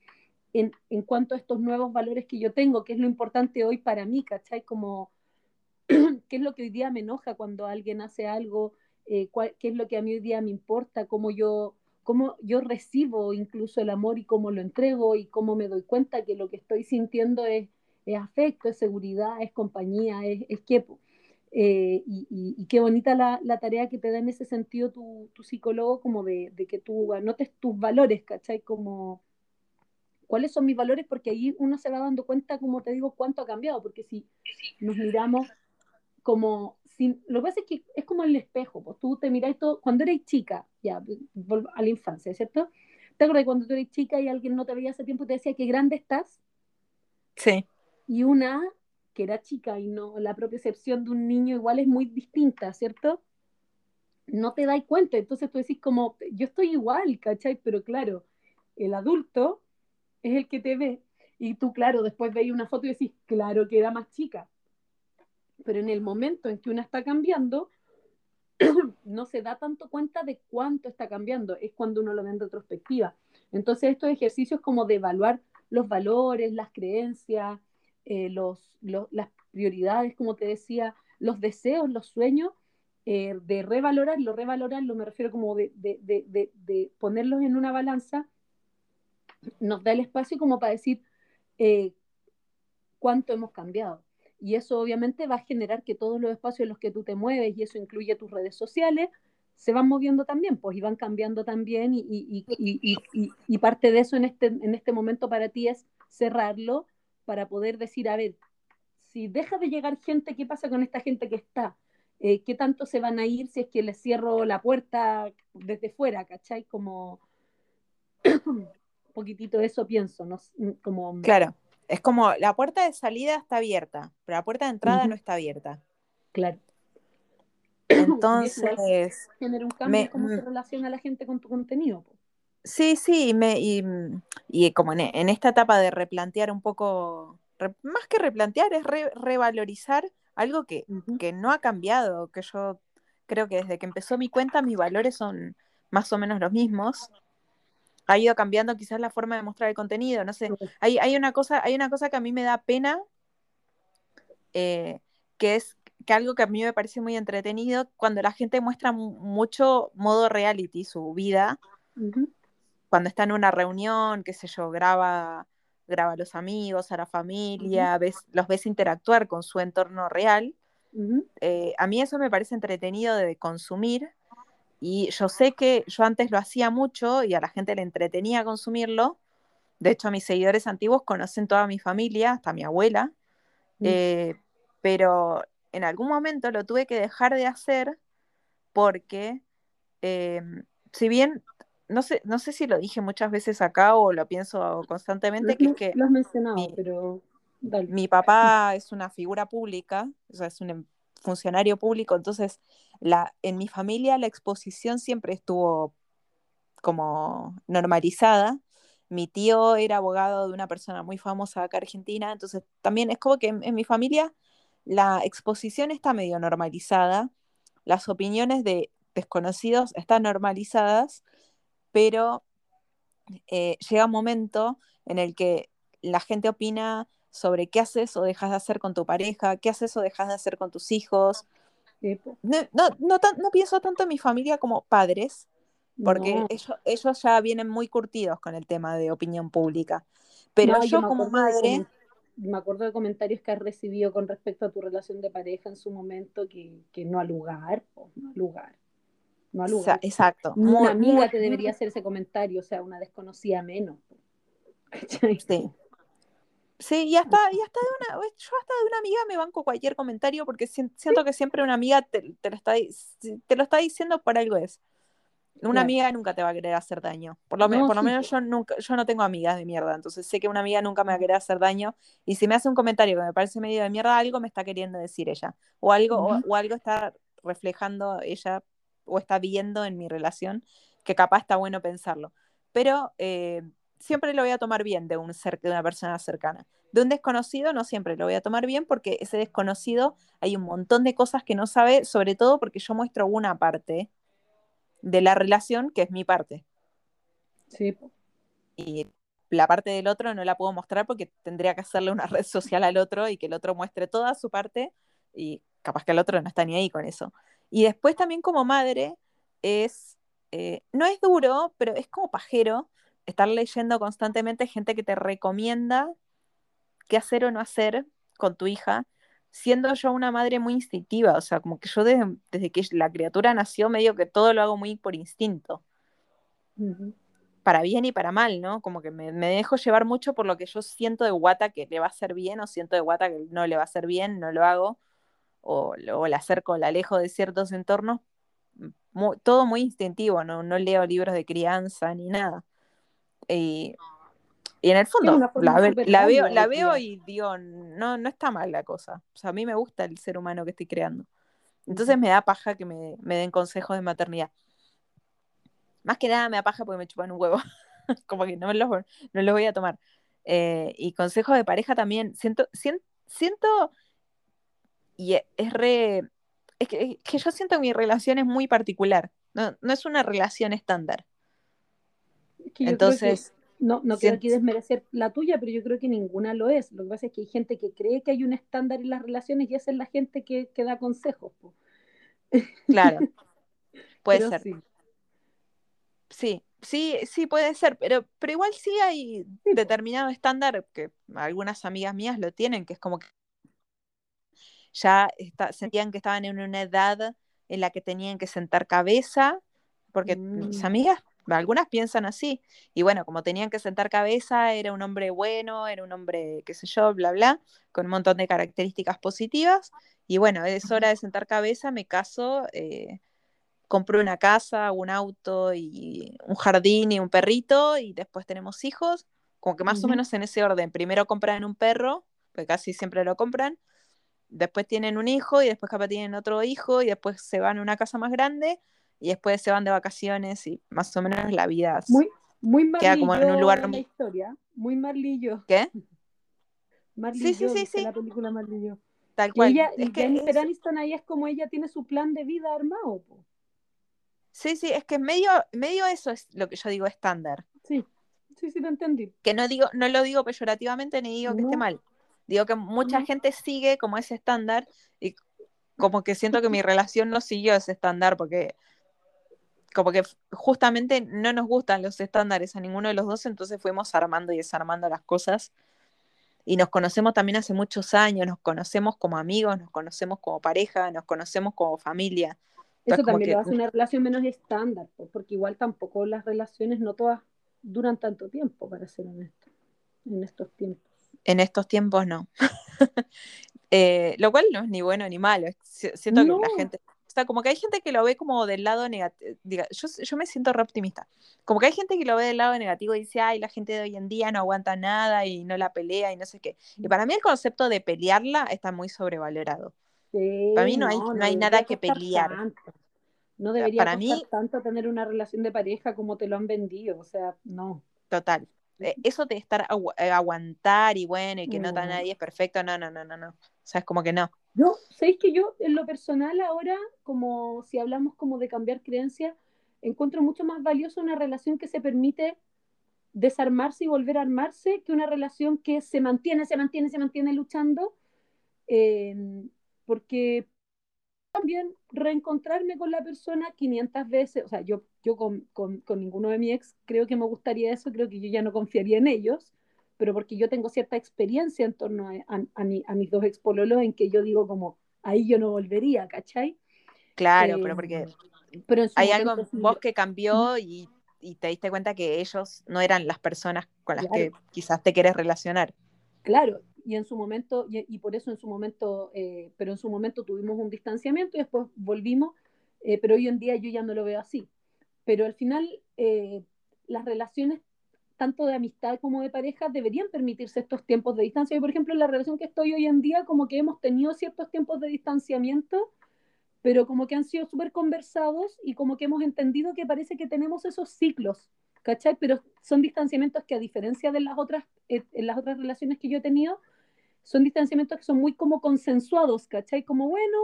en, en, cuanto a estos nuevos valores que yo tengo, que es lo importante hoy para mí, ¿cachai? Como, ¿qué es lo que hoy día me enoja cuando alguien hace algo eh, qué es lo que a mí hoy día me importa, cómo yo, cómo yo recibo incluso el amor y cómo lo entrego y cómo me doy cuenta que lo que estoy sintiendo es, afecto, es seguridad, es compañía, es, es eh, y, qué bonita la, tarea que te da en ese sentido tu, psicólogo, como de, que tú anotes tus valores, ¿cachai? Como cuáles son mis valores, porque ahí uno se va dando cuenta, como te digo, cuánto ha cambiado, porque si nos miramos como lo que pasa es que es como el espejo, pues tú te miráis todo, cuando eres chica, ya, a la infancia, ¿cierto? ¿Te acuerdas cuando tú eres chica y alguien no te veía hace tiempo y te decía qué grande estás? Sí. Y una que era chica y no, la propia excepción de un niño igual es muy distinta, ¿cierto? No te das cuenta, entonces tú decís como, yo estoy igual, ¿cachai? Pero claro, el adulto es el que te ve y tú, claro, después veis una foto y decís, claro que era más chica, pero en el momento en que una está cambiando, no se da tanto cuenta de cuánto está cambiando, es cuando uno lo ve en retrospectiva. Entonces estos ejercicios como de evaluar los valores, las creencias, eh, los, las prioridades, como te decía, los deseos, los sueños, eh, de revalorarlo, revalorarlo, me refiero como de, ponerlos en una balanza, nos da el espacio como para decir eh, cuánto hemos cambiado. Y eso obviamente va a generar que todos los espacios en los que tú te mueves, y eso incluye tus redes sociales, se van moviendo también, pues, y van cambiando también, y, y, parte de eso en este, en este momento para ti es cerrarlo para poder decir, a ver, si deja de llegar gente, ¿qué pasa con esta gente que está? Eh, ¿Qué tanto se van a ir si es que les cierro la puerta desde fuera, ¿cachai? Como un poquitito eso pienso, ¿no? Como... Claro, es como la puerta de salida está abierta, pero la puerta de entrada no está abierta. Claro. Entonces. Genera un cambio cómo se relaciona la gente con tu contenido. Sí, sí, me, y, y como en, esta etapa de replantear un poco, más que replantear, es revalorizar algo que, que no ha cambiado, que yo creo que desde que empezó mi cuenta mis valores son más o menos los mismos. Ha ido cambiando quizás la forma de mostrar el contenido, no sé. Hay, hay, una, cosa, hay una cosa que a mí me da pena, eh, que es que algo que a mí me parece muy entretenido, cuando la gente muestra mucho modo reality, su vida, cuando está en una reunión, qué sé yo, graba, graba a los amigos, a la familia, ves, los ves interactuar con su entorno real. Eh, a mí eso me parece entretenido de consumir y yo sé que yo antes lo hacía mucho y a la gente le entretenía consumirlo. De hecho, a mis seguidores antiguos conocen toda mi familia, hasta mi abuela. Mm. Eh, pero en algún momento lo tuve que dejar de hacer porque, em, si bien, no sé, no sé si lo dije muchas veces acá o lo pienso constantemente, que es que... Lo has mencionado, mi, pero... Mi papá es una figura pública, o sea, es un em, funcionario público, entonces la, en mi familia la exposición siempre estuvo como normalizada. Mi tío era abogado de una persona muy famosa acá en Argentina, entonces también es como que en mi familia la exposición está medio normalizada, las opiniones de desconocidos están normalizadas, pero eh, llega un momento en el que la gente opina sobre qué haces o dejas de hacer con tu pareja, qué haces o dejas de hacer con tus hijos. No, no, pienso tanto en mi familia como padres, porque ellos, ya vienen muy curtidos con el tema de opinión pública. Pero yo como madre me acuerdo de comentarios que has recibido con respecto a tu relación de pareja en su momento que, no al lugar, no al lugar. No al lugar. exacto. Una amiga te debería hacer ese comentario, o sea, una desconocida menos. Sí. Sí, y hasta, y hasta de una, yo hasta de una amiga me banco cualquier comentario porque siento que siempre una amiga te, te, lo está, te lo está diciendo por algo es. Una amiga nunca te va a querer hacer daño. Por lo, por lo menos yo nunca, yo no tengo amigas de mierda, entonces sé que una amiga nunca me va a querer hacer daño. Y si me hace un comentario que me parece medio de mierda, algo me está queriendo decir ella. O algo, o, algo está reflejando ella, o está viendo en mi relación, que capaz está bueno pensarlo. Pero eh, siempre lo voy a tomar bien de, un de una persona cercana. De un desconocido no siempre lo voy a tomar bien porque ese desconocido hay un montón de cosas que no sabe, sobre todo porque yo muestro una parte de la relación que es mi parte. Sí. Y la parte del otro no la puedo mostrar porque tendría que hacerle una red social al otro y que el otro muestre toda su parte y capaz que el otro no está ni ahí con eso. Y después también como madre es, eh, no es duro, pero es como pajero estar leyendo constantemente gente que te recomienda qué hacer o no hacer con tu hija siendo yo una madre muy instintiva, o sea, como que yo desde, que la criatura nació medio que todo lo hago muy por instinto. Para bien y para mal, ¿no? Como que me, dejo llevar mucho por lo que yo siento de guata que le va a hacer bien o siento de guata que no le va a hacer bien, no lo hago, o, o la acerco, la alejo de ciertos entornos, todo muy instintivo, ¿no? no leo libros de crianza ni nada. Y y en el fondo, la, veo, la veo y digo, no, no está mal la cosa. O sea, a mí me gusta el ser humano que estoy creando. Entonces me da paja que me, den consejos de maternidad. Más que nada me da paja porque me chupan un huevo. Como que no, me los, no los voy a tomar. Eh, y consejos de pareja también. Siento, siento, siento y e, es re... Es que, yo siento que mi relación es muy particular. No, no es una relación estándar. Entonces no, no quiero aquí desmerecer la tuya, pero yo creo que ninguna lo es. Lo que pasa es que hay gente que cree que hay un estándar en las relaciones y esa es la gente que, que da consejos. Claro, puede ser. Sí. sí. sí, puede ser, pero, pero igual sí hay determinado estándar que algunas amigas mías lo tienen, que es como que ya sentían que estaban en una edad en la que tenían que sentar cabeza, porque mis mm. amigas algunas piensan así. Y bueno, como tenían que sentar cabeza, era un hombre bueno, era un hombre, qué sé yo, bla, bla, con un montón de características positivas. Y bueno, es hora de sentar cabeza, me caso, eh, compro una casa, un auto y un jardín y un perrito y después tenemos hijos, como que más o menos en ese orden. Primero compran un perro, que casi siempre lo compran, después tienen un hijo y después capaz tienen otro hijo y después se van a una casa más grande y después se van de vacaciones y más o menos la vida muy, muy queda como en un lugar la historia, muy Marlillo. ¿Qué? Marlillo, sí, sí, sí, la película Marlillo. Tal cual. Y, ella, es que Jennifer Aniston ahí es como ella tiene su plan de vida armado. Sí, sí, es que medio, medio eso es lo que yo digo estándar. Sí, sí, sí, lo entendí. Que no digo, no lo digo peyorativamente ni digo que esté mal. Digo que mucha gente sigue como ese estándar y como que siento que mi relación no siguió ese estándar porque como que justamente no nos gustan los estándares a ninguno de los dos, entonces fuimos armando y desarmando las cosas. Y nos conocemos también hace muchos años, nos conocemos como amigos, nos conocemos como pareja, nos conocemos como familia. Eso también lo hace una relación menos estándar, porque igual tampoco las relaciones no todas duran tanto tiempo, para ser honesto, en estos tiempos. En estos tiempos no. Eh, lo cual no es ni bueno ni malo. Siento que la gente o sea, como que hay gente que lo ve como del lado negativo. Yo, yo me siento re optimista. Como que hay gente que lo ve del lado negativo y dice, ay, la gente de hoy en día no aguanta nada y no la pelea y no sé qué. Y para mí el concepto de pelearla está muy sobrevalorado. para mí no, hay, no, hay nada que pelear. No debería para mí, tanto tener una relación de pareja como te lo han vendido. O sea, no. Total. Eh, eso de estar eh, aguantar y bueno, y que no, está nadie es perfecto, no, no, no, no, no. O sea, es como que no. Yo, ¿sabéis que yo en lo personal ahora, como si hablamos como de cambiar creencias, encuentro mucho más valioso una relación que se permite desarmarse y volver a armarse que una relación que se mantiene, se mantiene, se mantiene luchando, eh, porque también reencontrarme con la persona 500 veces, o sea, yo, yo con, con, con ninguno de mi ex creo que me gustaría eso, creo que yo ya no confiaría en ellos, pero porque yo tengo cierta experiencia en torno a, a, mis dos expololos en que yo digo como, ahí yo no volvería, ¿cachai? Claro, pero porque eh, pero hay algo en vos que cambió y, y, te diste cuenta que ellos no eran las personas con las que quizás te quieres relacionar. Claro, y en su momento, y, por eso en su momento, eh, pero en su momento tuvimos un distanciamiento y después volvimos, eh, pero hoy en día yo ya no lo veo así. Pero al final, las relaciones tanto de amistad como de pareja, deberían permitirse estos tiempos de distancia. Y, por ejemplo, en la relación que estoy hoy en día, como que hemos tenido ciertos tiempos de distanciamiento, pero como que han sido súper conversados y como que hemos entendido que parece que tenemos esos ciclos, ¿cachai? Pero son distanciamientos que a diferencia de las otras, eh, las otras relaciones que yo he tenido, son distanciamientos que son muy como consensuados, ¿cachai? Como, bueno,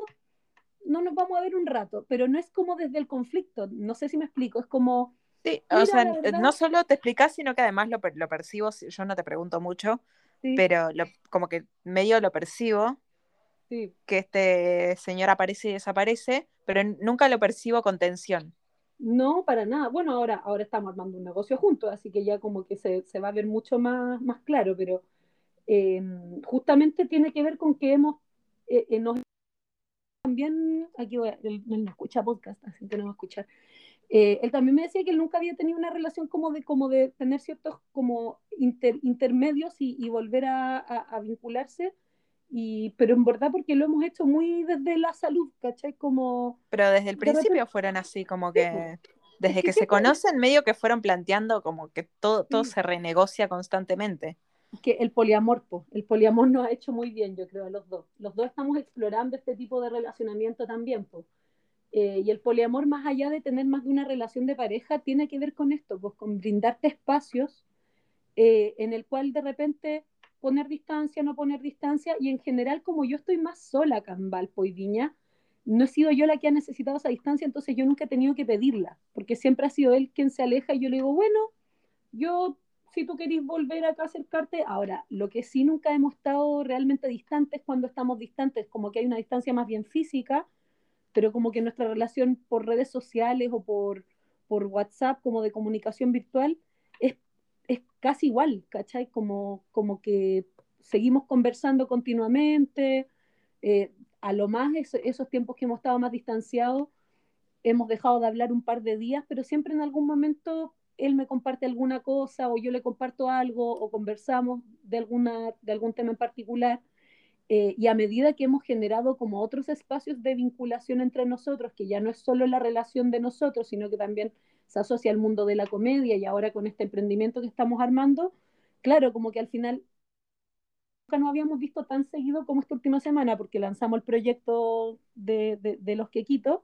no nos vamos a ver un rato, pero no es como desde el conflicto, no sé si me explico, es como Sí, o sea, no solo te explicas, sino que además lo, lo percibo, yo no te pregunto mucho, pero como que medio lo percibo, que este señor aparece y desaparece, pero nunca lo percibo con tensión. No, para nada. Bueno, ahora, ahora estamos armando un negocio juntos, así que ya como que se, se va a ver mucho más, más claro, pero em, justamente tiene que ver con que hemos, eh, eh, también, aquí voy a, no escucha podcast, así que no va a escuchar. Eh, él también me decía que él nunca había tenido una relación como de, como de tener ciertos como intermedios y, volver a, vincularse, y, pero en verdad porque lo hemos hecho muy desde la salud, ¿cachai? Como... Pero desde el principio fueron así, como que... Desde que, se conocen, medio que fueron planteando como que todo, todo se renegocia constantemente. Que el poliamor, el poliamor nos ha hecho muy bien, yo creo, a los dos. Los dos estamos explorando este tipo de relacionamiento también, pues eh, y el poliamor, más allá de tener más de una relación de pareja, tiene que ver con esto, pues con brindarte espacios eh, en el cual de repente poner distancia, no poner distancia, y en general como yo estoy más sola acá en no he sido yo la que ha necesitado esa distancia, entonces yo nunca he tenido que pedirla, porque siempre ha sido él quien se aleja y yo le digo, bueno, yo si tú querís volver acá a acercarte. Ahora, lo que sí nunca hemos estado realmente distantes cuando estamos distantes, como que hay una distancia más bien física, pero como que nuestra relación por redes sociales o por, por WhatsApp, como de comunicación virtual, es, es casi igual, ¿cachai? Como, como que seguimos conversando continuamente. Eh, a lo más esos tiempos que hemos estado más distanciados, hemos dejado de hablar un par de días, pero siempre en algún momento él me comparte alguna cosa o yo le comparto algo o conversamos de, alguna, de algún tema en particular. Eh, y a medida que hemos generado como otros espacios de vinculación entre nosotros, que ya no es solo la relación de nosotros, sino que también se asocia al mundo de la comedia y ahora con este emprendimiento que estamos armando, claro, como que al final nunca nos habíamos visto tan seguido como esta última semana, porque lanzamos el proyecto de, de, de los quequitos,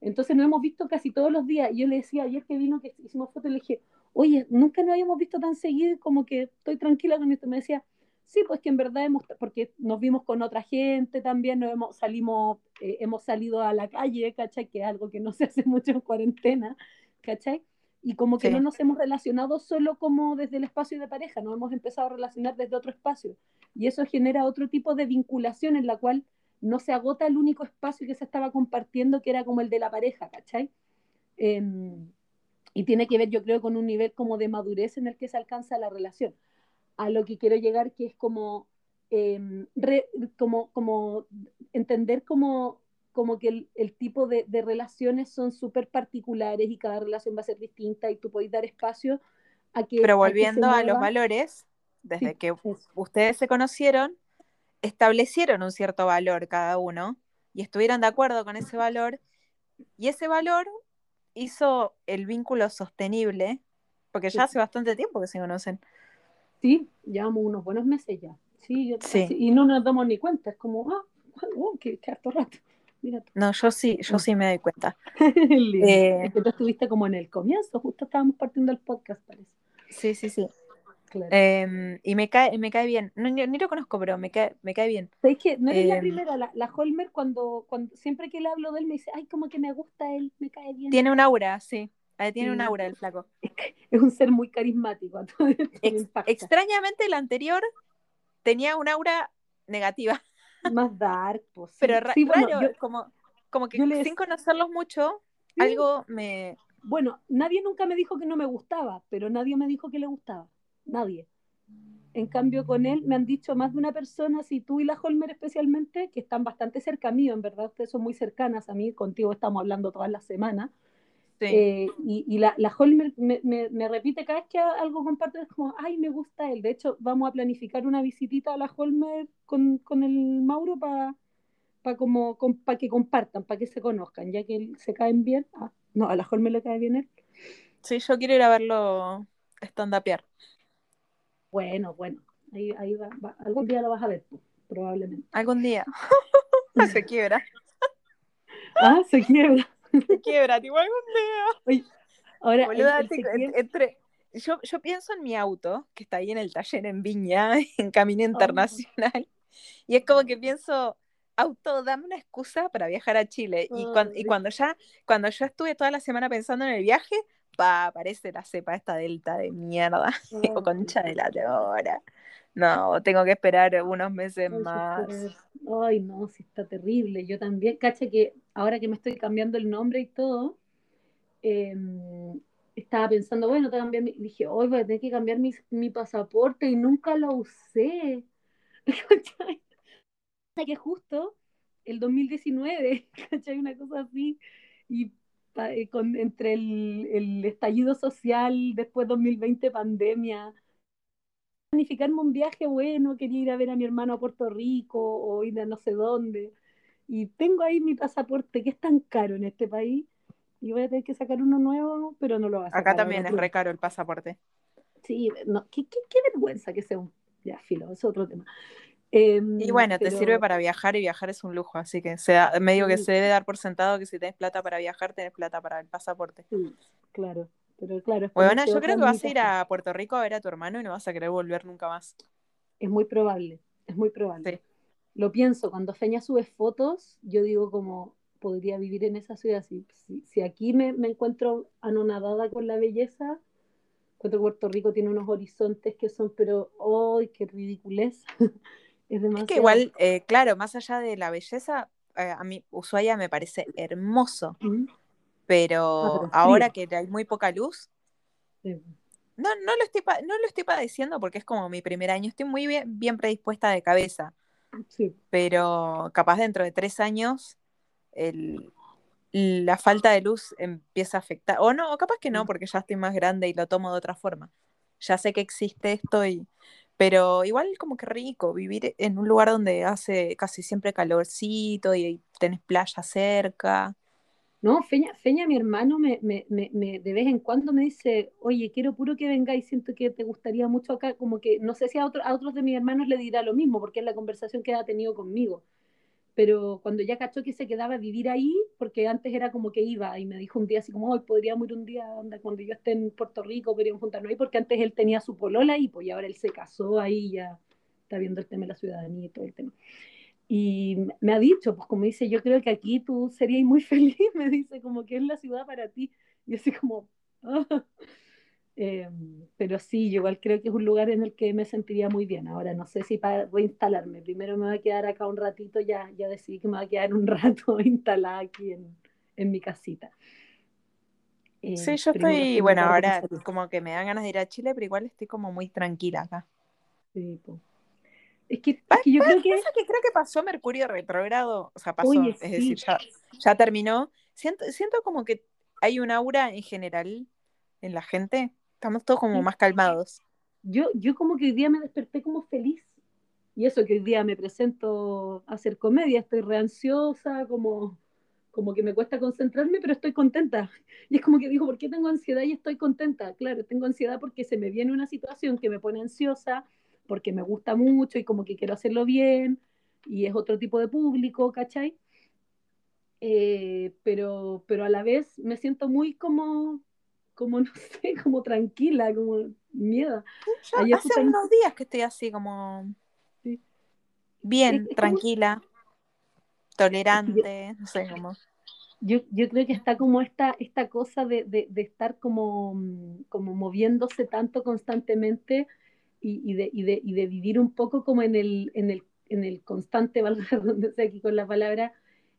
entonces nos hemos visto casi todos los días. Y yo le decía ayer que vino, que hicimos fotos, le dije, oye, nunca nos habíamos visto tan seguido, como que estoy tranquila con esto. Me decía, sí, pues que en verdad hemos, porque nos vimos con otra gente también, nos hemos, salimos, eh, hemos salido a la calle, ¿cachai? Que es algo que no se hace mucho en cuarentena, ¿cachai? Y como que no nos hemos relacionado solo como desde el espacio de pareja, nos hemos empezado a relacionar desde otro espacio. Y eso genera otro tipo de vinculación en la cual no se agota el único espacio que se estaba compartiendo, que era como el de la pareja, ¿cachai? Em, y tiene que ver, yo creo, con un nivel como de madurez en el que se alcanza la relación. A lo que quiero llegar, que es como, em, como, como entender como, como que el, tipo de, relaciones son súper particulares y cada relación va a ser distinta y tú podés dar espacio a que... Pero volviendo a, los valores, desde que ustedes se conocieron, establecieron un cierto valor cada uno y estuvieron de acuerdo con ese valor y ese valor hizo el vínculo sostenible, porque ya hace bastante tiempo que se conocen. Sí, llevamos unos buenos meses ya. Sí, y no nos damos ni cuenta, es como, ah, oh, qué, harto rato. No, yo sí, yo sí me doy cuenta. eh, tú estuviste como en el comienzo, justo estábamos partiendo el podcast, parece. Sí, sí, sí. Em, y me cae, me cae bien. No, ni, lo conozco, pero me cae, me cae bien. ¿Sabes que No eres la em, primera, la, la, Holmer, cuando, cuando siempre que le hablo de él, me dice, ay, como que me gusta él, me cae bien. Tiene un aura, sí. Tiene un aura el flaco. Es un ser muy carismático. extrañamente el anterior tenía un aura negativa. Más dark, pues. Pero raro, como, como que sin conocerlos mucho, algo me... Bueno, nadie nunca me dijo que no me gustaba, pero nadie me dijo que le gustaba nadie. En cambio, con él me han dicho más de una persona, si tú y la Holmer especialmente, que están bastante cerca mío, en verdad, ustedes son muy cercanas a mí, contigo estamos hablando todas las semanas. Eh, y, la, la, Holmer me, me, repite cada vez que algo comparto, es como, ay, me gusta él. De hecho, vamos a planificar una visitita a la Holmer con, con el Mauro para como para que compartan, para que se conozcan, ya que se caen bien. Ah, no, a la Holmer le cae bien él. Sí, yo quiero ir a verlo stand-upear. Bueno, bueno, ahí, ahí va, algún día lo vas a ver, probablemente. Algún día. se quiebra. ah, se quiebra. Quiebra, tipo algún día. ahora, entre, yo, yo pienso en mi auto, que está ahí en el taller en Viña, en Camino oh. Internacional, y es como que pienso, auto, dame una excusa para viajar a Chile. Y, cuando, y cuando ya, cuando yo estuve toda la semana pensando en el viaje, pa, aparece la cepa esta delta de mierda. Digo, concha de la hora. No, tengo que esperar unos meses más. Ay, no, sí está terrible. Yo también, cacha que ahora que me estoy cambiando el nombre y todo, em, estaba pensando, bueno, te cambié, dije, hoy voy a tener que cambiar mi, mi pasaporte y nunca lo usé. que justo el 2019, ¿cachai? Una cosa así. Y eh, con, entre el, el, estallido social, después 2020 pandemia, planificarme un viaje bueno, quería ir a ver a mi hermano a Puerto Rico o ir a no sé dónde. Y tengo ahí mi pasaporte, que es tan caro en este país, y voy a tener que sacar uno nuevo, pero no lo va a sacar. Acá también es re caro el pasaporte. Sí, no, qué, qué, qué vergüenza que sea un... Ya, filo, es otro tema. Em, y bueno, te sirve para viajar y viajar es un lujo, así que sea, medio que se debe dar por sentado que si tenés plata para viajar, tenés plata para el pasaporte. claro, pero claro. Bueno, yo creo que vas a ir a Puerto Rico a ver a tu hermano y no vas a querer volver nunca más. Es muy probable, es muy probable. Lo pienso, cuando Feña sube fotos, yo digo como podría vivir en esa ciudad. Si, si, aquí me, me encuentro anonadada con la belleza, Encuentro que Puerto Rico tiene unos horizontes que son, pero, ¡ay, qué ridiculez! es demasiado. que igual, eh, claro, más allá de la belleza, eh, a mí Ushuaia me parece hermoso, pero, ah, ahora que hay muy poca luz, no, no, lo estoy, no lo estoy padeciendo porque es como mi primer año, estoy muy bien, bien predispuesta de cabeza, pero capaz dentro de tres años el, la falta de luz empieza a afectar, o no, o capaz que no, porque ya estoy más grande y lo tomo de otra forma. Ya sé que existe esto y, pero igual como que rico vivir en un lugar donde hace casi siempre calorcito y tenés playa cerca. No, Feña, Feña mi hermano, me, me, me, de vez en cuando me dice, oye, quiero puro que vengáis, siento que te gustaría mucho acá, como que no sé si a, a otros de mis hermanos le dirá lo mismo, porque es la conversación que ha tenido conmigo pero cuando ya cachó que se quedaba a vivir ahí, porque antes era como que iba, y me dijo un día así como, hoy podríamos ir un día, cuando yo esté en Puerto Rico, podríamos juntarnos ahí, porque antes él tenía su polola y pues ahora él se casó ahí, ya está viendo el tema de la ciudadanía y todo el tema. Y me ha dicho, pues como dice, yo creo que aquí tú serías muy feliz, me dice, como que es la ciudad para ti. Y así como, ah". Eh, pero sí, yo igual creo que es un lugar en el que me sentiría muy bien. Ahora no sé si para reinstalarme. Primero me voy a quedar acá un ratito, ya, ya decidí que me voy a quedar un rato instalada aquí en, en mi casita. Eh, sí, yo estoy, bueno, ahora como que me dan ganas de ir a Chile, pero igual estoy como muy tranquila acá. Sí, pues. Es que, yo creo que... que... creo que pasó Mercurio retrogrado, o sea, pasó, es decir, ya, ya terminó. Siento, siento como que hay un aura en general en la gente Estamos todos como más calmados. Yo, yo como que hoy día me desperté como feliz. Y eso que hoy día me presento a hacer comedia, estoy reansiosa, como, como que me cuesta concentrarme, pero estoy contenta. Y es como que digo, ¿por qué tengo ansiedad y estoy contenta? Claro, tengo ansiedad porque se me viene una situación que me pone ansiosa, porque me gusta mucho y como que quiero hacerlo bien, y es otro tipo de público, ¿cachai? Eh, pero, pero a la vez me siento muy como como no sé, como tranquila, como miedo. hace unos días que estoy así como bien, tranquila, tolerante, no sé cómo. Yo, yo, creo que está como esta, esta cosa de, de, de, estar como, como moviéndose tanto constantemente y, y, de, y, de, y de vivir un poco como en el, en el, en el constante, valga aquí con la palabra,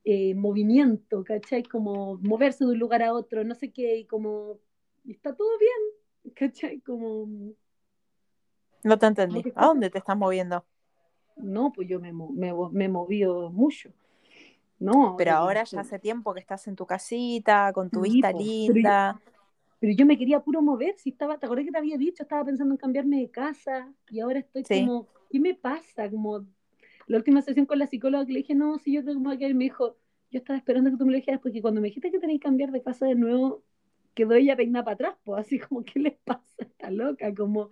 eh, movimiento, ¿cachai? Como moverse de un lugar a otro, no sé qué, y como está todo bien, ¿cachai? Como... No te entendí. ¿A dónde te estás moviendo? No, pues yo me, me, me he movido mucho. No, pero ahora ya hace tiempo que estás en tu casita, con tu vista linda. Pero yo, me quería puro mover, si estaba, te acordé que te había dicho, estaba pensando en cambiarme de casa y ahora estoy como, ¿qué me pasa? Como la última sesión con la psicóloga que le dije, no, si yo tengo que me voy a quedar, me dijo, yo estaba esperando que tú me lo dijeras porque cuando me dijiste que tenéis que cambiar de casa de nuevo, quedó ella peinada para atrás, pues así como, ¿qué les pasa? Está loca, como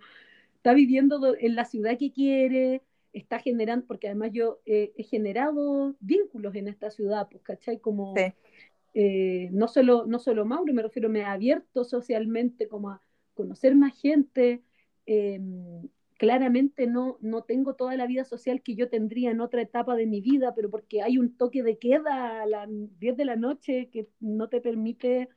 está viviendo en la ciudad que quiere, está generando, porque además yo he generado vínculos en esta ciudad, pues, ¿cachai? Como, eh, no, solo, no solo Mauro, me refiero, me ha abierto socialmente como a conocer más gente. Em, claramente no, no tengo toda la vida social que yo tendría en otra etapa de mi vida, pero porque hay un toque de queda a las 10 de la noche que no te permite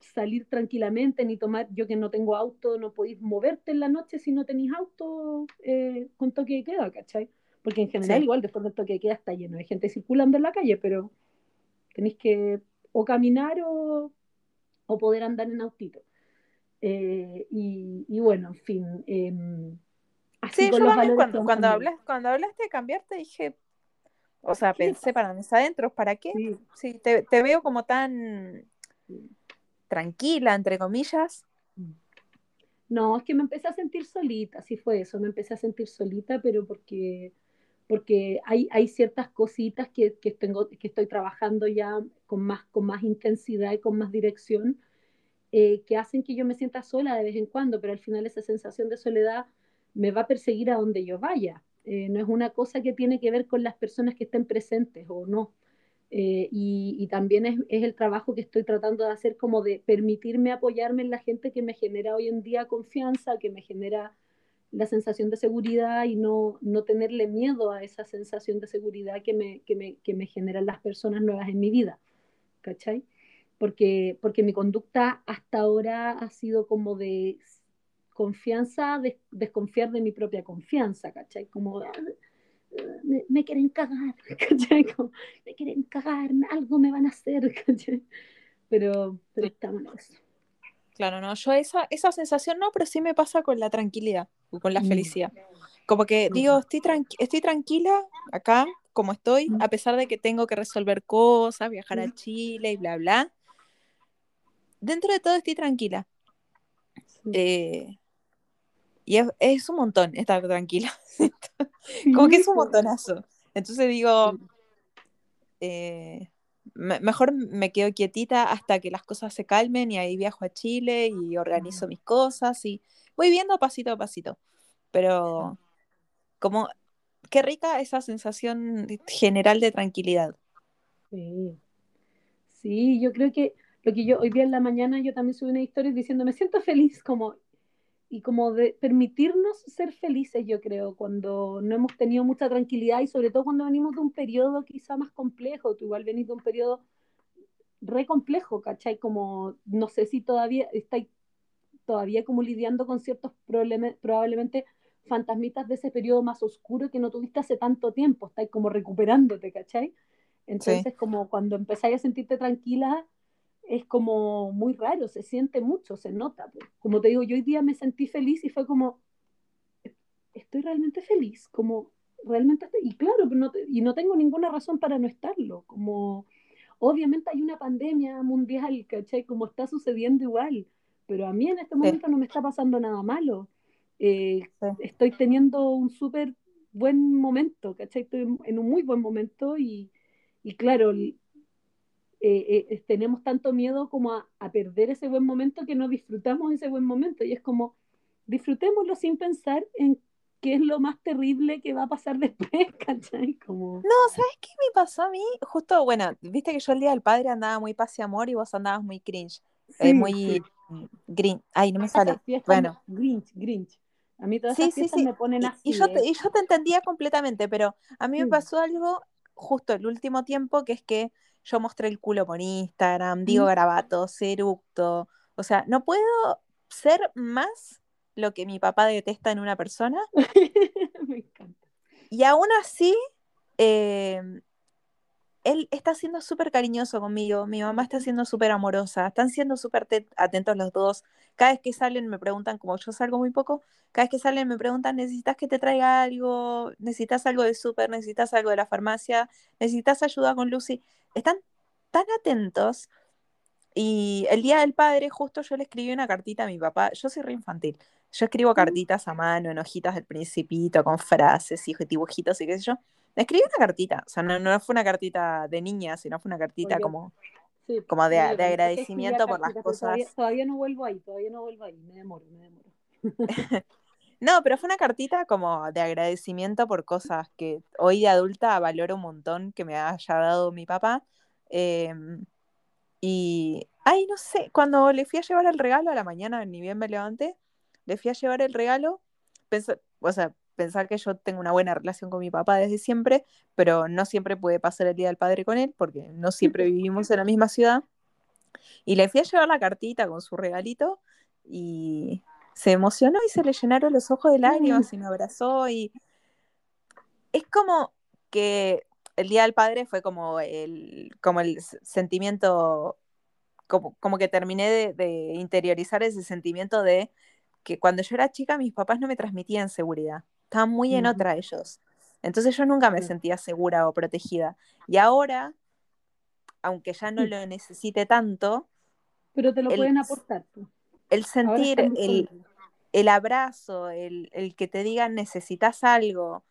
salir tranquilamente, ni tomar, yo que no tengo auto, no podéis moverte en la noche si no tenéis auto eh, con toque de queda, ¿cachai? Porque en general igual después del toque de queda está lleno de gente circulando en la calle, pero tenéis que o caminar o, o poder andar en autito. Eh, y, bueno, en fin. Em, así sí, yo cuando, cuando, hablas, cuando hablaste de cambiarte dije, o sea, pensé para mis adentros, ¿para qué? Sí, te, te, veo como tan tranquila, entre comillas. No, es que me empecé a sentir solita, sí fue eso, me empecé a sentir solita, pero porque, porque hay, ciertas cositas que, que, tengo, que estoy trabajando ya con más, con más intensidad y con más dirección, eh, que hacen que yo me sienta sola de vez en cuando, pero al final esa sensación de soledad me va a perseguir a donde yo vaya. Eh, no es una cosa que tiene que ver con las personas que estén presentes o no. Eh, y, también es, el trabajo que estoy tratando de hacer como de permitirme apoyarme en la gente que me genera hoy en día confianza, que me genera la sensación de seguridad y no, no tenerle miedo a esa sensación de seguridad que me, que me, que me generan las personas nuevas en mi vida, ¿cachai? Porque, porque mi conducta hasta ahora ha sido como de confianza, desconfiar de mi propia confianza, ¿cachai? Como ah, me, quieren cagar, ¿cachai? Como, me quieren cagar, algo me van a hacer, ¿cachai? Pero, pero estamos en eso. Claro, no, yo esa, esa sensación no, pero sí me pasa con la tranquilidad, con la mm. felicidad. Como que digo, estoy, estoy tranquila acá, como estoy, a pesar de que tengo que resolver cosas, viajar a. Chile y bla, bla. Dentro de todo estoy tranquila. Eh, y es, un montón estar tranquila. como que es un montonazo. Entonces digo, eh, mejor me quedo quietita hasta que las cosas se calmen y ahí viajo a Chile y organizo mis cosas y voy viendo pasito a pasito. Pero como, qué rica esa sensación general de tranquilidad. Sí. Sí, yo creo que lo que yo hoy día en la mañana yo también subí una historia diciendo me siento feliz como y como de permitirnos ser felices, yo creo, cuando no hemos tenido mucha tranquilidad y sobre todo cuando venimos de un periodo quizá más complejo, tú igual venís de un periodo re complejo, ¿cachai? Como no sé si todavía estáis todavía como lidiando con ciertos problemas, probablemente fantasmitas de ese periodo más oscuro que no tuviste hace tanto tiempo, estáis como recuperándote, ¿cachai? Entonces, como cuando empezáis a sentirte tranquila, es como muy raro, se siente mucho, se nota. Pues. Como te digo, yo hoy día me sentí feliz y fue como, estoy realmente feliz, como realmente, y claro, no, y no tengo ninguna razón para no estarlo, como obviamente hay una pandemia mundial, ¿cachai? Como está sucediendo igual, pero a mí en este momento no me está pasando nada malo. Eh, estoy teniendo un súper buen momento, ¿cachai? Estoy en un muy buen momento y, y claro, eh, eh, tenemos tanto miedo como a, perder ese buen momento que no disfrutamos ese buen momento. Y es como, disfrutémoslo sin pensar en qué es lo más terrible que va a pasar después, ¿cachai? Como... No, ¿sabes qué me pasó a mí? Justo, bueno, viste que yo el día del padre andaba muy paz y amor y vos andabas muy cringe. Eh, muy green. Ay, no me sale. Bueno. Grinch, Grinch. A mí todas esas fiestas me ponen así. Y, yo te, y yo te entendía completamente, pero a mí me pasó algo justo el último tiempo que es que yo mostré el culo por Instagram, digo garabatos, eructo. O sea, no puedo ser más lo que mi papá detesta en una persona. Me encanta. Y aún así, em, él está siendo súper cariñoso conmigo, mi mamá está siendo súper amorosa, están siendo súper atentos los dos. Cada vez que salen me preguntan, como yo salgo muy poco, cada vez que salen me preguntan, ¿necesitas que te traiga algo? ¿Necesitas algo de súper? ¿Necesitas algo de la farmacia? ¿Necesitas ayuda con Lucy? Están tan atentos. Y el día del padre, justo yo le escribí una cartita a mi papá. Yo soy re infantil. Yo escribo cartitas a mano, en hojitas del principito, con frases y dibujitos y qué sé yo. Le escribí una cartita. O sea, no, no fue una cartita de niña, sino fue una cartita como, como de, agradecimiento por las cosas. Todavía, no vuelvo ahí, todavía no vuelvo ahí. Me demoro, me demoro. no, pero fue una cartita como de agradecimiento por cosas que hoy de adulta valoro un montón que me haya dado mi papá. Em, y, ay, no sé, cuando le fui a llevar el regalo a la mañana, ni bien me levanté, le fui a llevar el regalo, o sea, pensar que yo tengo una buena relación con mi papá desde siempre, pero no siempre puede pasar el Día del Padre con él, porque no siempre vivimos en la misma ciudad. Y le fui a llevar la cartita con su regalito y se emocionó y se le llenaron los ojos de lágrimas y me abrazó y es como que el Día del Padre fue como el, como el sentimiento, como, como que terminé de, interiorizar ese sentimiento de que cuando yo era chica mis papás no me transmitían seguridad, estaban muy en otra ellos. Entonces yo nunca me sentía segura o protegida. Y ahora, aunque ya no lo necesite tanto... Pero te lo pueden aportar. El sentir, el, el, abrazo, el, el que te digan necesitas algo,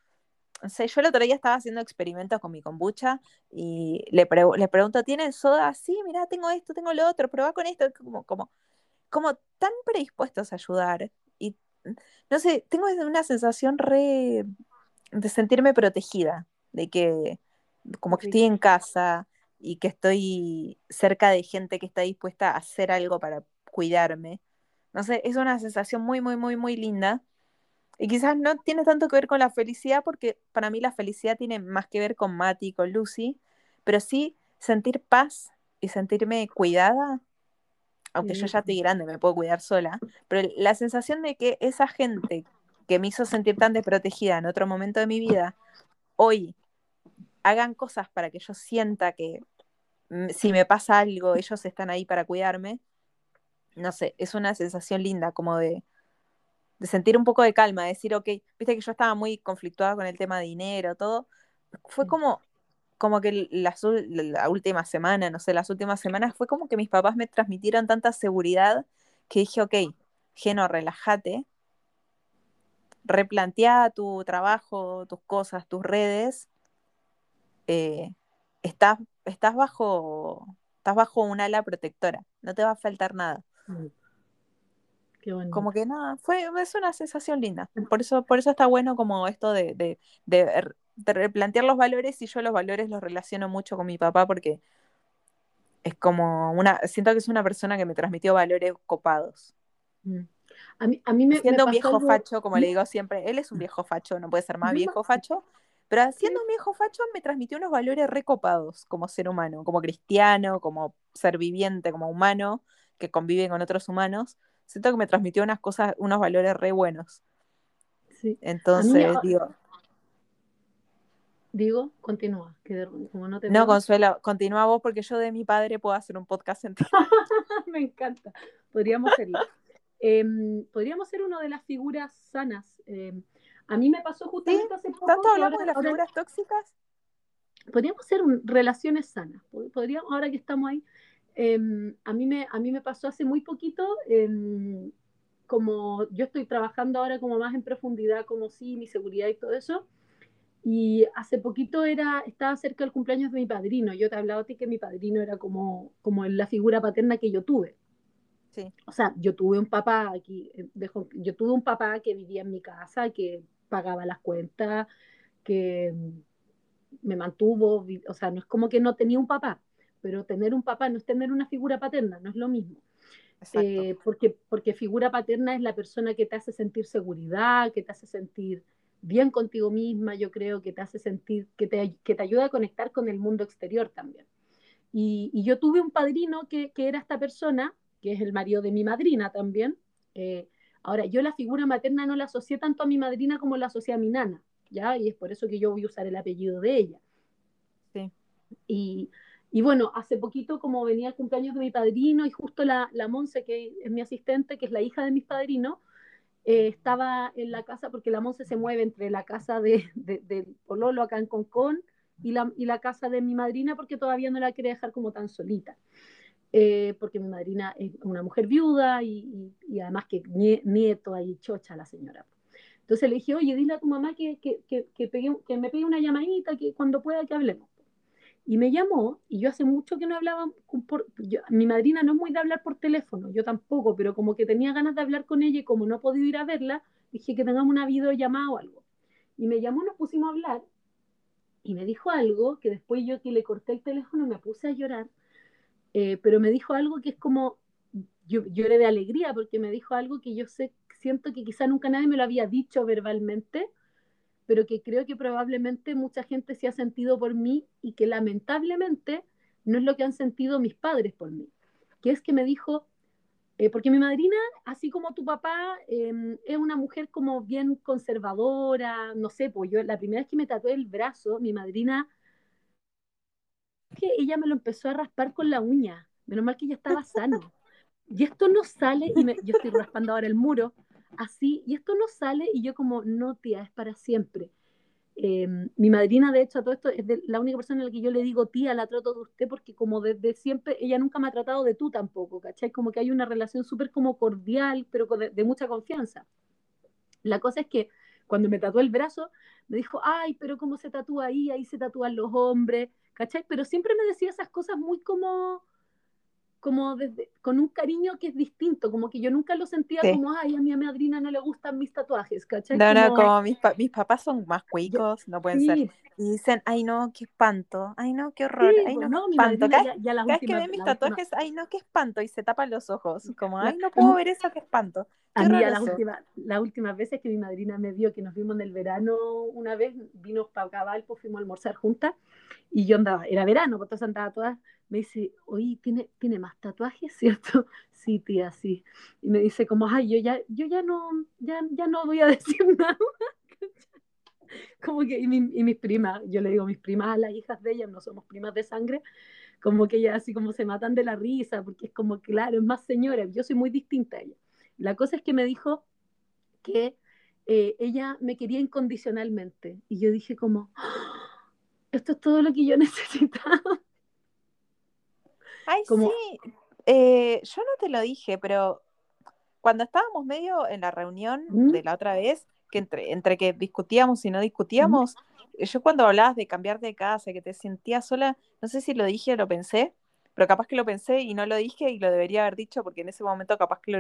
yo el otro día estaba haciendo experimentos con mi kombucha y le, pregunto, ¿tienen soda? Sí, mira, tengo esto, tengo lo otro, prueba con esto, como, como, como tan predispuestos a ayudar. No sé, tengo una sensación re de sentirme protegida, de que como que estoy en casa y que estoy cerca de gente que está dispuesta a hacer algo para cuidarme. No sé, es una sensación muy, muy, muy, muy linda y quizás no tiene tanto que ver con la felicidad, porque para mí la felicidad tiene más que ver con Mati, con Lucy, pero sí sentir paz y sentirme cuidada aunque yo ya estoy grande, me puedo cuidar sola, pero la sensación de que esa gente que me hizo sentir tan desprotegida en otro momento de mi vida, hoy hagan cosas para que yo sienta que mm, si me pasa algo, ellos están ahí para cuidarme, no sé, es una sensación linda, como de, de sentir un poco de calma, de decir, ok, viste que yo estaba muy conflictuada con el tema de dinero, todo, fue como, como que la, la, última semana, no sé, las últimas semanas, fue como que mis papás me transmitieron tanta seguridad que dije, ok, Geno, relájate, replantea tu trabajo, tus cosas, tus redes, eh, estás, estás, bajo, estás bajo un ala protectora, no te va a faltar nada. Mm. Como que nada, fue, es una sensación linda. Por eso, por eso está bueno como esto de, de, de, replantear los valores y yo los valores los relaciono mucho con mi papá porque es como una, siento que es una persona que me transmitió valores copados. Mm. A mí, a mí me, Siendo un viejo facho, como le digo siempre, él es un viejo facho, no puede ser más viejo facho, pero siendo un viejo facho me transmitió unos valores recopados como ser humano, como cristiano, como ser viviente, como humano, que convive con otros humanos siento que me transmitió unas cosas, unos valores re buenos. Sí. Entonces, digo. Digo, continúa, que como no te No, Consuelo, continúa vos porque yo de mi padre puedo hacer un podcast entero. me encanta. Podríamos serlo. Em, podríamos ser una de las figuras sanas. Em, a mí me pasó justamente hace poco. ¿Tanto hablamos de las figuras tóxicas? Podríamos ser relaciones sanas. Podríamos, ahora que estamos ahí, Em, a, mí me, a mí me pasó hace muy poquito, como yo estoy trabajando ahora como más en profundidad, como sí, mi seguridad y todo eso, y hace poquito era, estaba cerca del cumpleaños de mi padrino. Yo te he hablado a ti que mi padrino era como, como la figura paterna que yo tuve. Sí. O sea, yo tuve un papá aquí, eh, yo tuve un papá que vivía en mi casa, que pagaba las cuentas, que me mantuvo, o sea, no es como que no tenía un papá, pero tener un papá no es tener una figura paterna, no es lo mismo. Eh, porque, porque figura paterna es la persona que te hace sentir seguridad, que te hace sentir bien contigo misma, yo creo que te hace sentir, que te, que te ayuda a conectar con el mundo exterior también. Y, y yo tuve un padrino que, que, era esta persona, que es el marido de mi madrina también. Eh, ahora, yo la figura materna no la asocié tanto a mi madrina como la asocié a mi nana, ¿ya? Y es por eso que yo voy a usar el apellido de ella. Sí. Y, y bueno, hace poquito, como venía el cumpleaños de mi padrino y justo la, la Monse, que es mi asistente, que es la hija de mis padrinos, eh, estaba en la casa, porque la Monse se mueve entre la casa de, de, Pololo acá en Concón y la, y la casa de mi madrina, porque todavía no la quiere dejar como tan solita. Eh, porque mi madrina es una mujer viuda y, y, además que nieto ahí chocha la señora. Entonces le dije, oye, dile a tu mamá que, que, que, que me pegue una llamadita, que cuando pueda que hablemos. Y me llamó, y yo hace mucho que no hablaba, por, mi madrina no es muy de hablar por teléfono, yo tampoco, pero como que tenía ganas de hablar con ella y como no he podido ir a verla, dije que tengamos una videollamada o algo. Y me llamó, nos pusimos a hablar, y me dijo algo que después yo que le corté el teléfono me puse a llorar, eh, pero me dijo algo que es como, yo lloré de alegría porque me dijo algo que yo sé, siento que quizá nunca nadie me lo había dicho verbalmente, pero que creo que probablemente mucha gente se ha sentido por mí y que lamentablemente no es lo que han sentido mis padres por mí, que es que me dijo, eh, porque mi madrina, así como tu papá, em, es una mujer como bien conservadora, no sé, pues yo la primera vez que me tatué el brazo, mi madrina, que ella me lo empezó a raspar con la uña, menos mal que ya estaba sano. Y esto no sale, y yo estoy raspando ahora el muro, así, y esto no sale, y yo como, no, tía, es para siempre. Em, mi madrina, de hecho, a todo esto es la única persona a la que yo le digo tía, la trato de usted, porque como desde siempre, ella nunca me ha tratado de tú tampoco, ¿cachai? Como que hay una relación súper como cordial, pero de, mucha confianza. La cosa es que cuando me tatuó el brazo, me dijo, ay, pero cómo se tatúa ahí, ahí se tatúan los hombres, ¿cachai? Pero siempre me decía esas cosas muy como, como desde, con un cariño que es distinto, como que yo nunca lo sentía como, ay, a mi madrina no le gustan mis tatuajes, ¿cachai? No, no, como mis, mis papás son más cuicos, no pueden ser. Y dicen, ay, no, qué espanto, ay, no, qué horror, ay, no, no qué espanto. Cada, ya, vez que ven mis tatuajes, ay, no, qué espanto, y se tapan los ojos, como, ay, no puedo ver eso, qué espanto. a mí, las últimas, las últimas veces que mi madrina me vio, que nos vimos en el verano una vez, vino para cabal, pues fuimos a almorzar juntas, y yo andaba, era verano, pues entonces andaba todas me dice, oye, ¿tiene, ¿tiene más tatuajes, cierto? Sí, tía, sí. Y me dice como, ay, yo ya, yo ya no, ya, ya no voy a decir nada. como que, y, mi, y mis primas, yo le digo mis primas a las hijas de ellas, no somos primas de sangre, como que ellas así como se matan de la risa, porque es como, claro, es más señora, yo soy muy distinta a ella. La cosa es que me dijo que eh, ella me quería incondicionalmente, y yo dije como, ¡Ah! esto es todo lo que yo necesitaba. Ay, Como- sí. Eh, yo no te lo dije, pero cuando estábamos medio en la reunión ¿Mm? de la otra vez, que entre, entre que discutíamos y no discutíamos, eh, yo cuando hablabas de cambiarte de casa, que te sentías sola, no sé si lo dije o lo pensé, pero capaz que lo pensé y no lo dije y lo debería haber dicho porque en ese momento capaz que lo,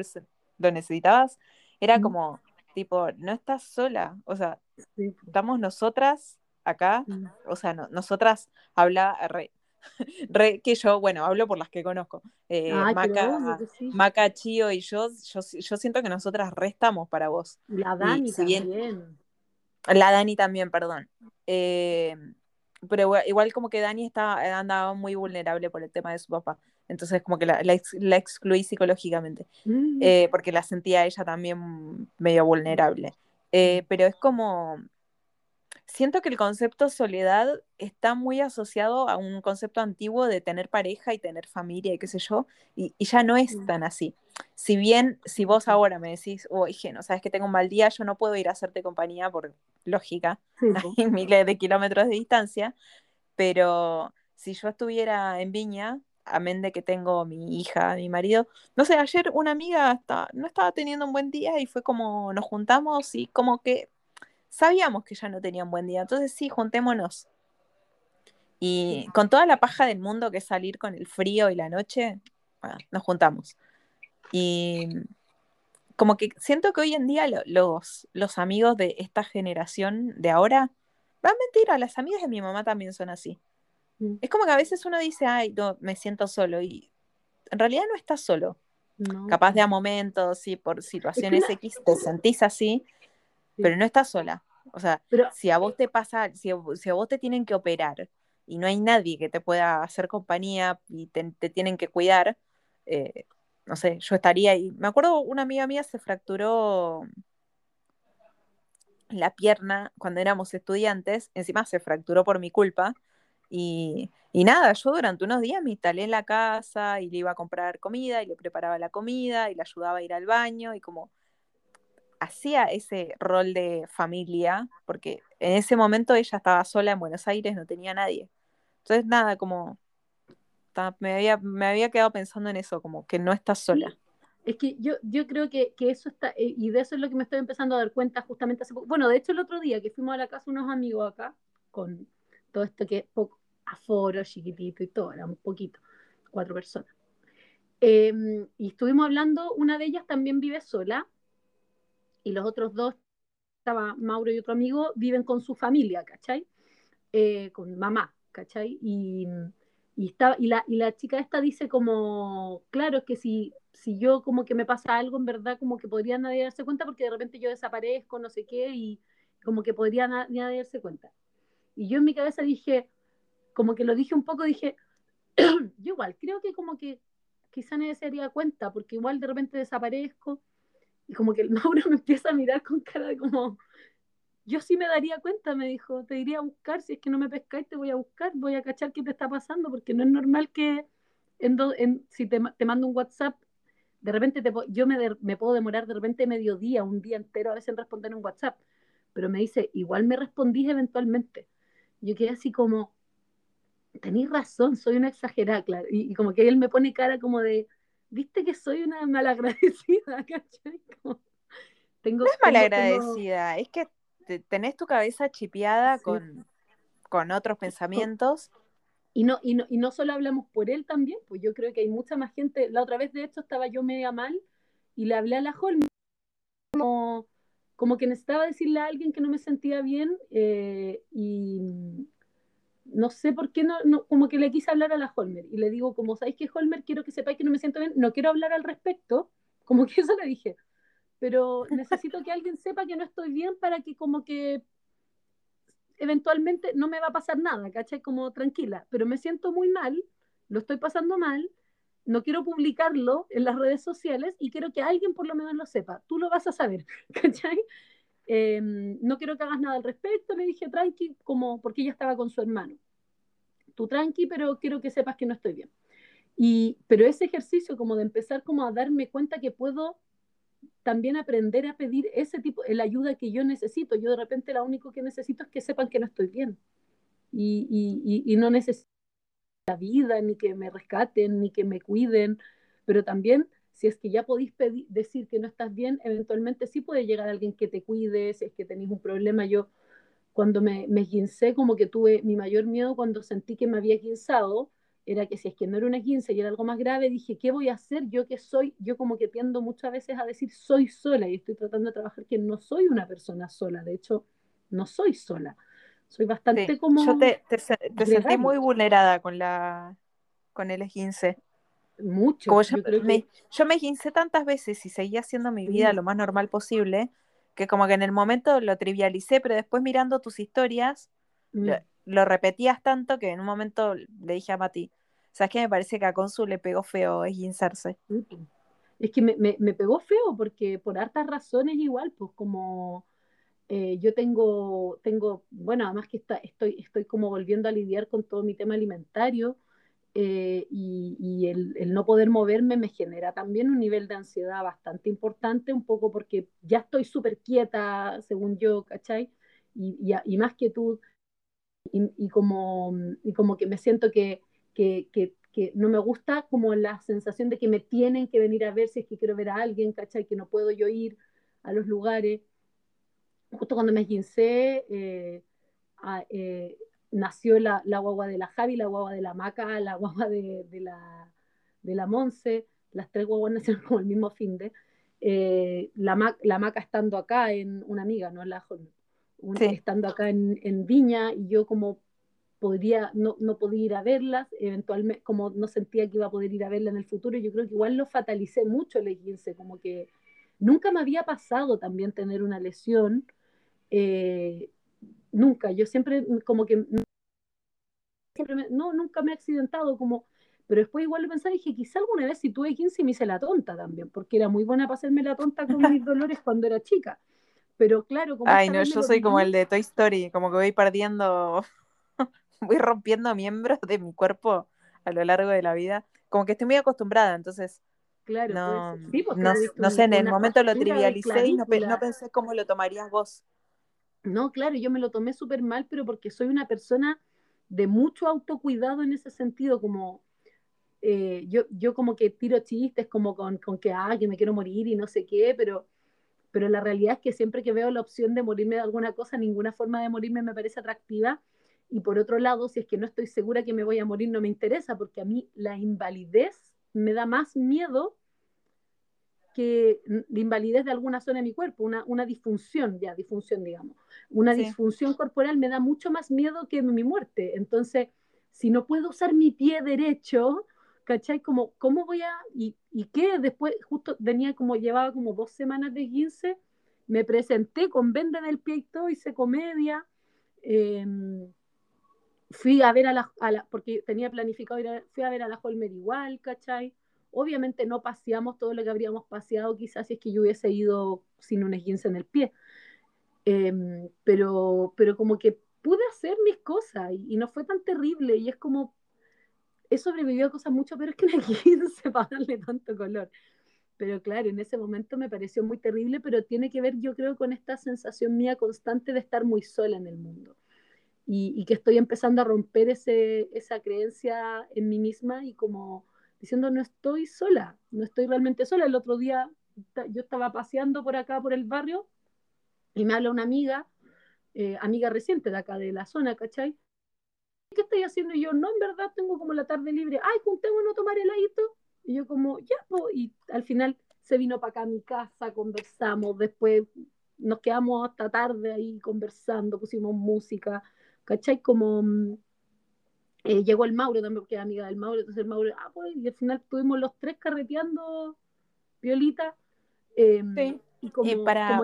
lo necesitabas. Era ¿Mm? como, tipo, no estás sola, o sea, Sí, estamos nosotras acá, Mm. o sea, no- nosotras habla re, re que yo, bueno, hablo por las que conozco. Eh, Ay, Maca, sí. Maca, Chío y yo, yo, yo siento que nosotras restamos para vos. La Dani si bien- también. La Dani también, perdón. Eh, pero igual, igual como que Dani estaba, andaba muy vulnerable por el tema de su papá. Entonces como que la, la ex- la excluí psicológicamente. Mm. eh, porque la sentía ella también medio vulnerable. Eh, pero es como, siento que el concepto soledad está muy asociado a un concepto antiguo de tener pareja y tener familia y qué sé yo, y, y ya no es Mm. tan así. Si bien, si vos ahora me decís, oye, no sabes que tengo un mal día, yo no puedo ir a hacerte compañía por lógica, Sí, po. hay miles de kilómetros de distancia, pero si yo estuviera en Viña, amén de que tengo mi hija, mi marido, no sé, ayer una amiga esta- no estaba teniendo un buen día y fue como nos juntamos y como que sabíamos que ya no tenía un buen día, entonces sí, juntémonos. Y con toda la paja del mundo que es salir con el frío y la noche, bueno, nos juntamos. Y como que siento que hoy en día lo- los, los amigos de esta generación de ahora, va a mentir, las amigas de mi mamá también son así. Mm. Es como que a veces uno dice, ay, no, me siento solo y en realidad no estás solo. No, Capaz de a momentos y por situaciones X te sentís así, Sí. pero no estás sola. O sea, Pero si a vos te pasa, si a, si a vos te tienen que operar y no hay nadie que te pueda hacer compañía y te, te tienen que cuidar, eh, no sé, yo estaría ahí. Me acuerdo una amiga mía se fracturó la pierna cuando éramos estudiantes, encima se fracturó por mi culpa. Y, y nada, yo durante unos días me instalé en la casa y le iba a comprar comida y le preparaba la comida y le ayudaba a ir al baño y como hacía ese rol de familia, porque en ese momento ella estaba sola en Buenos Aires, no tenía nadie. Entonces nada, como me había, me había quedado pensando en eso, como que no estás sola. Es que yo, yo creo que, que eso está, eh, y de eso es lo que me estoy empezando a dar cuenta justamente hace poco. Bueno, de hecho el otro día que fuimos a la casa unos amigos acá, con todo esto que es poco aforo, chiquitito y todo, un poquito, cuatro personas. Eh, y estuvimos hablando, una de ellas también vive sola, y los otros dos, estaba Mauro y otro amigo, viven con su familia, ¿cachai? Eh, con mamá, ¿cachai? Y, y, está, y, la, y la chica esta dice como, claro, es que si, si yo como que me pasa algo, en verdad como que podría nadie darse cuenta porque de repente yo desaparezco, no sé qué, y como que podría na- nadie darse cuenta. Y yo en mi cabeza dije, como que lo dije un poco, dije, yo igual, creo que como que quizá nadie se daría cuenta, porque igual de repente desaparezco, y como que el Mauro me empieza a mirar con cara de como, yo sí me daría cuenta, me dijo, te iría a buscar, si es que no me pescáis, te voy a buscar, voy a cachar qué te está pasando, porque no es normal que en do- en- si te, te mando un WhatsApp, de repente te, yo me, me puedo demorar de repente mediodía, un día entero a veces en responder un WhatsApp, pero me dice, igual me respondís eventualmente. Yo quedé así como, tenéis razón, soy una exagerada, claro, y como que él me pone cara como de, viste que soy una malagradecida, ¿cachai? Como, tengo, No es tengo- tengo- malagradecida, es que te- tenés tu cabeza chipeada Sí. con, con otros pensamientos. Y no, y, no, y no solo hablamos por él también, pues yo creo que hay mucha más gente. La otra vez, de hecho, estaba yo media mal y le hablé a la Holm como, como que necesitaba decirle a alguien que no me sentía bien eh, y no sé por qué no, como que le quise hablar a la Holmer y le digo, como sabéis que Holmer, quiero que sepáis que no me siento bien, no quiero hablar al respecto, como que eso le dije, pero necesito que alguien sepa que no estoy bien para que como que eventualmente no me va a pasar nada, ¿cachai? Como tranquila, pero me siento muy mal lo estoy pasando mal, no quiero publicarlo en las redes sociales y quiero que alguien por lo menos lo sepa. Tú lo vas a saber, ¿cachai? Em, no quiero que hagas nada al respecto, le dije tranqui, como porque ella estaba con su hermano. Tú tranqui, pero quiero que sepas que no estoy bien. Y, pero ese ejercicio como de empezar como a darme cuenta que puedo también aprender a pedir ese tipo, la ayuda que yo necesito. Yo de repente lo único que necesito es que sepan que no estoy bien. Y, y, y no necesito la vida, ni que me rescaten, ni que me cuiden, pero también si es que ya podéis decir que no estás bien, eventualmente sí puede llegar alguien que te cuide, si es que tenéis un problema. Yo cuando me, me como que tuve mi mayor miedo cuando sentí que me había guinzado, era que si es que no era una quince y era algo más grave, dije, ¿qué voy a hacer? Yo que soy, yo como que tiendo muchas veces a decir, soy sola y estoy tratando de trabajar que no soy una persona sola, de hecho, no soy sola. Soy bastante como... Yo te, te, sentí muy vulnerada con, la, con el 15 Mucho. yo, me, yo me tantas veces y seguía haciendo mi vida lo más normal posible, que como que en el momento lo trivialicé, pero después mirando tus historias, mm. lo, repetías tanto que en un momento le dije a Mati, ¿sabes qué? Me parece que a Consul le pegó feo esguinzarse. Es que me, me, me, pegó feo porque por hartas razones igual, pues como eh, yo tengo, tengo, bueno, además que está, estoy, estoy como volviendo a lidiar con todo mi tema alimentario eh, y, y el, el, no poder moverme me genera también un nivel de ansiedad bastante importante, un poco porque ya estoy súper quieta, según yo, ¿cachai? Y, y, y más quietud, y, y, como, y como que me siento que, que, que, que, no me gusta como la sensación de que me tienen que venir a ver si es que quiero ver a alguien, ¿cachai? Que no puedo yo ir a los lugares justo cuando me esguincé, eh, eh, nació la, la, guagua de la Javi, la guagua de la Maca, la guagua de, de la, de la Monse, las tres guaguas nacieron como el mismo fin de. Eh, la, la, Maca estando acá en una amiga, no la estando acá en, en, Viña y yo como podría, no, no podía ir a verlas, eventualmente como no sentía que iba a poder ir a verla en el futuro, yo creo que igual lo fatalicé mucho el 15, como que nunca me había pasado también tener una lesión eh, nunca, yo siempre como que no, nunca me he accidentado como, pero después igual lo pensaba y dije, quizá alguna vez si tuve 15 me hice la tonta también, porque era muy buena para hacerme la tonta con mis dolores cuando era chica. Pero claro, como Ay, no, yo soy como el de Toy Story, como que voy perdiendo, voy rompiendo miembros de mi cuerpo a lo largo de la vida. Como que estoy muy acostumbrada, entonces Claro, no, pues, no, sé, en el momento lo trivialicé y no, no, pensé cómo lo tomarías vos. No, claro, yo me lo tomé súper mal, pero porque soy una persona de mucho autocuidado en ese sentido, como eh, yo, yo como que tiro chistes como con, con, que, ah, me quiero morir y no sé qué, pero, pero la realidad es que siempre que veo la opción de morirme de alguna cosa, ninguna forma de morirme me parece atractiva. Y por otro lado, si es que no estoy segura que me voy a morir, no me interesa, porque a mí la invalidez me da más miedo que de invalidez de alguna zona de mi cuerpo, una, una disfunción, ya, disfunción, digamos. Una disfunción corporal me da mucho más miedo que mi muerte. Entonces, si no puedo usar mi pie derecho, ¿cachai? Como, ¿cómo voy a...? ¿Y, y qué? Después, justo venía como, llevaba como dos semanas de 15, me presenté con venda en el pie y todo, hice comedia, em, fui a ver a la, a la, porque tenía planificado ir a, fui a ver a la Holmer igual, ¿cachai? Obviamente no paseamos todo lo que habríamos paseado quizás si es que yo hubiese ido sin un esguince en el pie. Em, pero, pero como que pude hacer mis cosas y, no fue tan terrible y es como, he sobrevivido a cosas mucho peores que un esguince para darle tanto color. Pero claro, en ese momento me pareció muy terrible, pero tiene que ver yo creo con esta sensación mía constante de estar muy sola en el mundo. Y, y que estoy empezando a romper ese, esa creencia en mí misma y como diciendo no estoy sola, no estoy realmente sola. El otro día yo estaba paseando por acá, por el barrio, y me habla una amiga, eh, amiga reciente de acá de la zona, ¿cachai? ¿Qué estoy haciendo? Y yo, no, en verdad tengo como la tarde libre. Ay, juntémonos a tomar heladito. Y yo como, ya, y al final se vino para acá a mi casa, conversamos, después nos quedamos hasta tarde ahí conversando, pusimos música, ¿cachai? Como mm, eh, llegó el Mauro también, porque era amiga del Mauro, entonces el Mauro, ah, pues, y al final estuvimos los tres carreteando violita. Em, sí. Y como, para...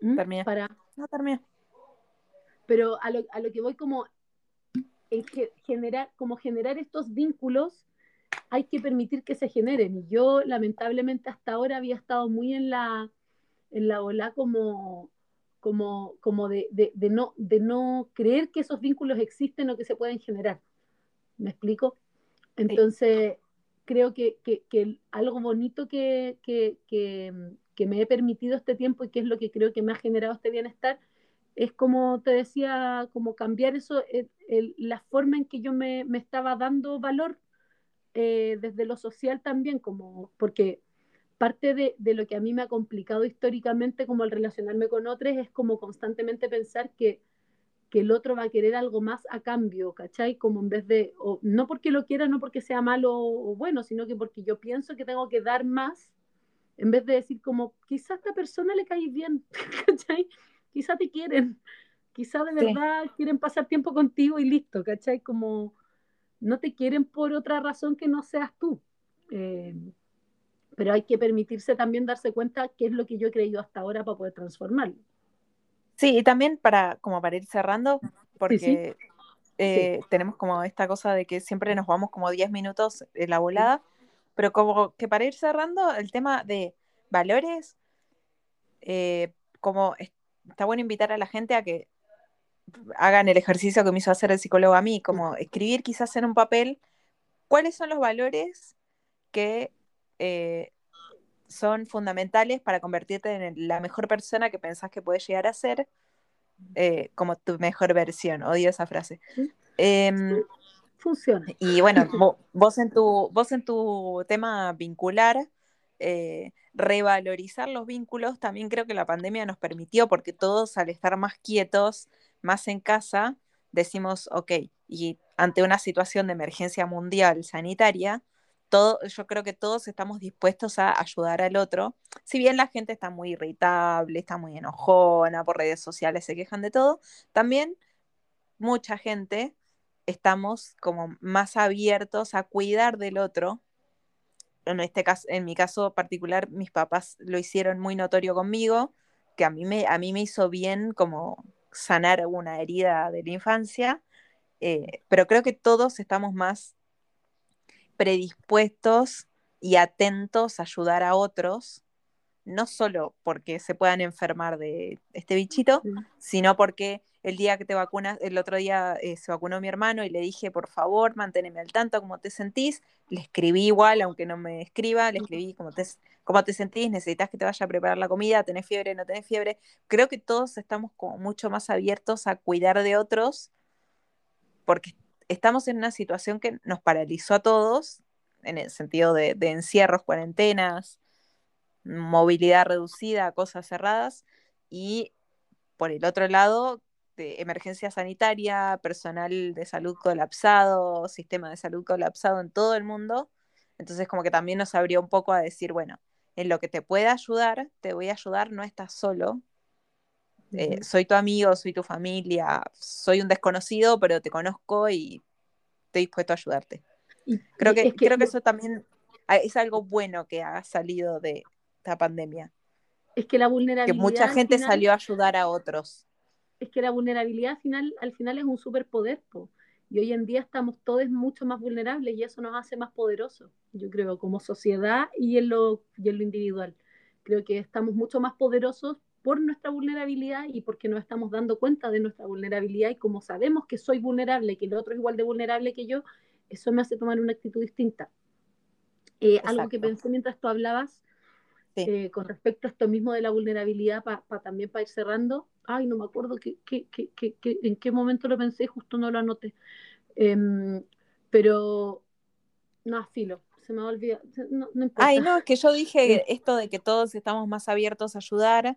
¿Mm? Termina. Para... No, termina. Pero a lo, a lo que voy como, generar, como generar estos vínculos, hay que permitir que se generen. Y yo, lamentablemente, hasta ahora había estado muy en la, en la ola como, como, como de, de, no, de no creer que esos vínculos existen o que se pueden generar. ¿Me explico? Entonces, creo que, que, algo bonito que, que, que, me he permitido este tiempo y que es lo que creo que me ha generado este bienestar, es como te decía, como cambiar eso, la forma en que yo me, me estaba dando valor eh, desde lo social también, como porque parte de, de, lo que a mí me ha complicado históricamente como el relacionarme con otros es como constantemente pensar que que el otro va a querer algo más a cambio, ¿cachai? Como en vez de, o, no porque lo quiera, no porque sea malo o bueno, sino que porque yo pienso que tengo que dar más, en vez de decir como, quizá a esta persona le caes bien, ¿cachai? Quizá te quieren, quizá de verdad quieren pasar tiempo contigo y listo, ¿cachai? Como no te quieren por otra razón que no seas tú. Eh, pero hay que permitirse también darse cuenta qué es lo que yo he creído hasta ahora para poder transformarlo. Sí, y también para, como para ir cerrando, porque eh, tenemos como esta cosa de que siempre nos vamos como 10 minutos en la volada, pero como que para ir cerrando, el tema de valores, eh, como está bueno invitar a la gente a que hagan el ejercicio que me hizo hacer el psicólogo a mí, como escribir quizás en un papel cuáles son los valores que eh, son fundamentales para convertirte en la mejor persona que pensás que puedes llegar a ser, eh, como tu mejor versión. Odio esa frase. Em, Funciona. Y bueno, vos, en tu, vos en tu tema vincular, eh, revalorizar los vínculos, también creo que la pandemia nos permitió, porque todos al estar más quietos, más en casa, decimos, ok, y ante una situación de emergencia mundial sanitaria, yo creo que todos estamos dispuestos a ayudar al otro. Si bien la gente está muy irritable, está muy enojona por redes sociales, se quejan de todo, también mucha gente estamos como más abiertos a cuidar del otro. En, este caso, en mi caso particular, mis papás lo hicieron muy notorio conmigo, que a mí me, a mí me hizo bien como sanar una herida de la infancia, eh, pero creo que todos estamos más predispuestos y atentos a ayudar a otros, no solo porque se puedan enfermar de este bichito, sino porque el día que te vacunas, el otro día eh, se vacunó mi hermano y le dije, por favor, manténme al tanto cómo te sentís. Le escribí igual, aunque no me escriba, le escribí cómo te, cómo te sentís, necesitas que te vaya a preparar la comida, tenés fiebre, no tenés fiebre. Creo que todos estamos como mucho más abiertos a cuidar de otros porque estamos en una situación que nos paralizó a todos, en el sentido de, encierros, cuarentenas, movilidad reducida, cosas cerradas, y por el otro lado, de emergencia sanitaria, personal de salud colapsado, sistema de salud colapsado en todo el mundo. Entonces como que también nos abrió un poco a decir, bueno, en lo que te pueda ayudar, te voy a ayudar, no estás solo. Eh, soy tu amigo, soy tu familia, soy un desconocido, pero te conozco y estoy dispuesto a ayudarte. creo, que, creo que eso también ah, es algo bueno que ha salido de esta pandemia. Es que la vulnerabilidad. Que mucha gente salió a ayudar a otros. Es que la vulnerabilidad al final, al final es un superpoder. Y hoy en día estamos todos mucho más vulnerables y eso nos hace más poderosos, yo creo, como sociedad y en lo, y en lo individual. Creo que estamos mucho más poderosos por nuestra vulnerabilidad y porque nos estamos dando cuenta de nuestra vulnerabilidad y como sabemos que soy vulnerable, que el otro es igual de vulnerable que yo, eso me hace tomar una actitud distinta. Eh, algo que pensé mientras tú hablabas eh, con respecto a esto mismo de la vulnerabilidad, para también para ir cerrando, ay, no me acuerdo que, en qué momento lo pensé, justo no lo anoté, em, pero no, filo, se me a olvidar. No, Ay, no, es que yo dije esto de que todos estamos más abiertos a ayudar,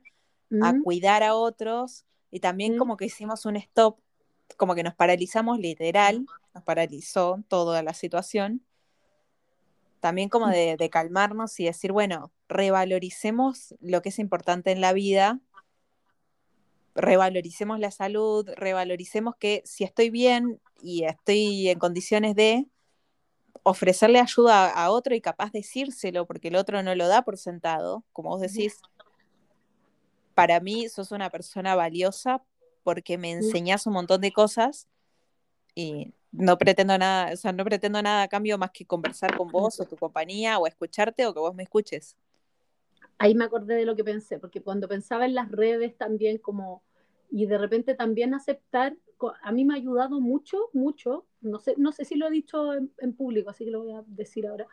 a cuidar a otros y también como que hicimos un stop, como que nos paralizamos literal, nos paralizó toda la situación. También como de, calmarnos y decir, bueno, revaloricemos lo que es importante en la vida, revaloricemos la salud, revaloricemos que si estoy bien y estoy en condiciones de ofrecerle ayuda a, otro y capaz decírselo, porque el otro no lo da por sentado, como vos decís, para mí sos una persona valiosa porque me enseñás un montón de cosas y no pretendo nada, o sea, no pretendo nada a cambio más que conversar con vos o tu compañía o escucharte o que vos me escuches. Ahí me acordé de lo que pensé, porque cuando pensaba en las redes también como, y de repente también aceptar, a mí me ha ayudado mucho, mucho, no sé, no sé si lo he dicho en, público, así que lo voy a decir ahora,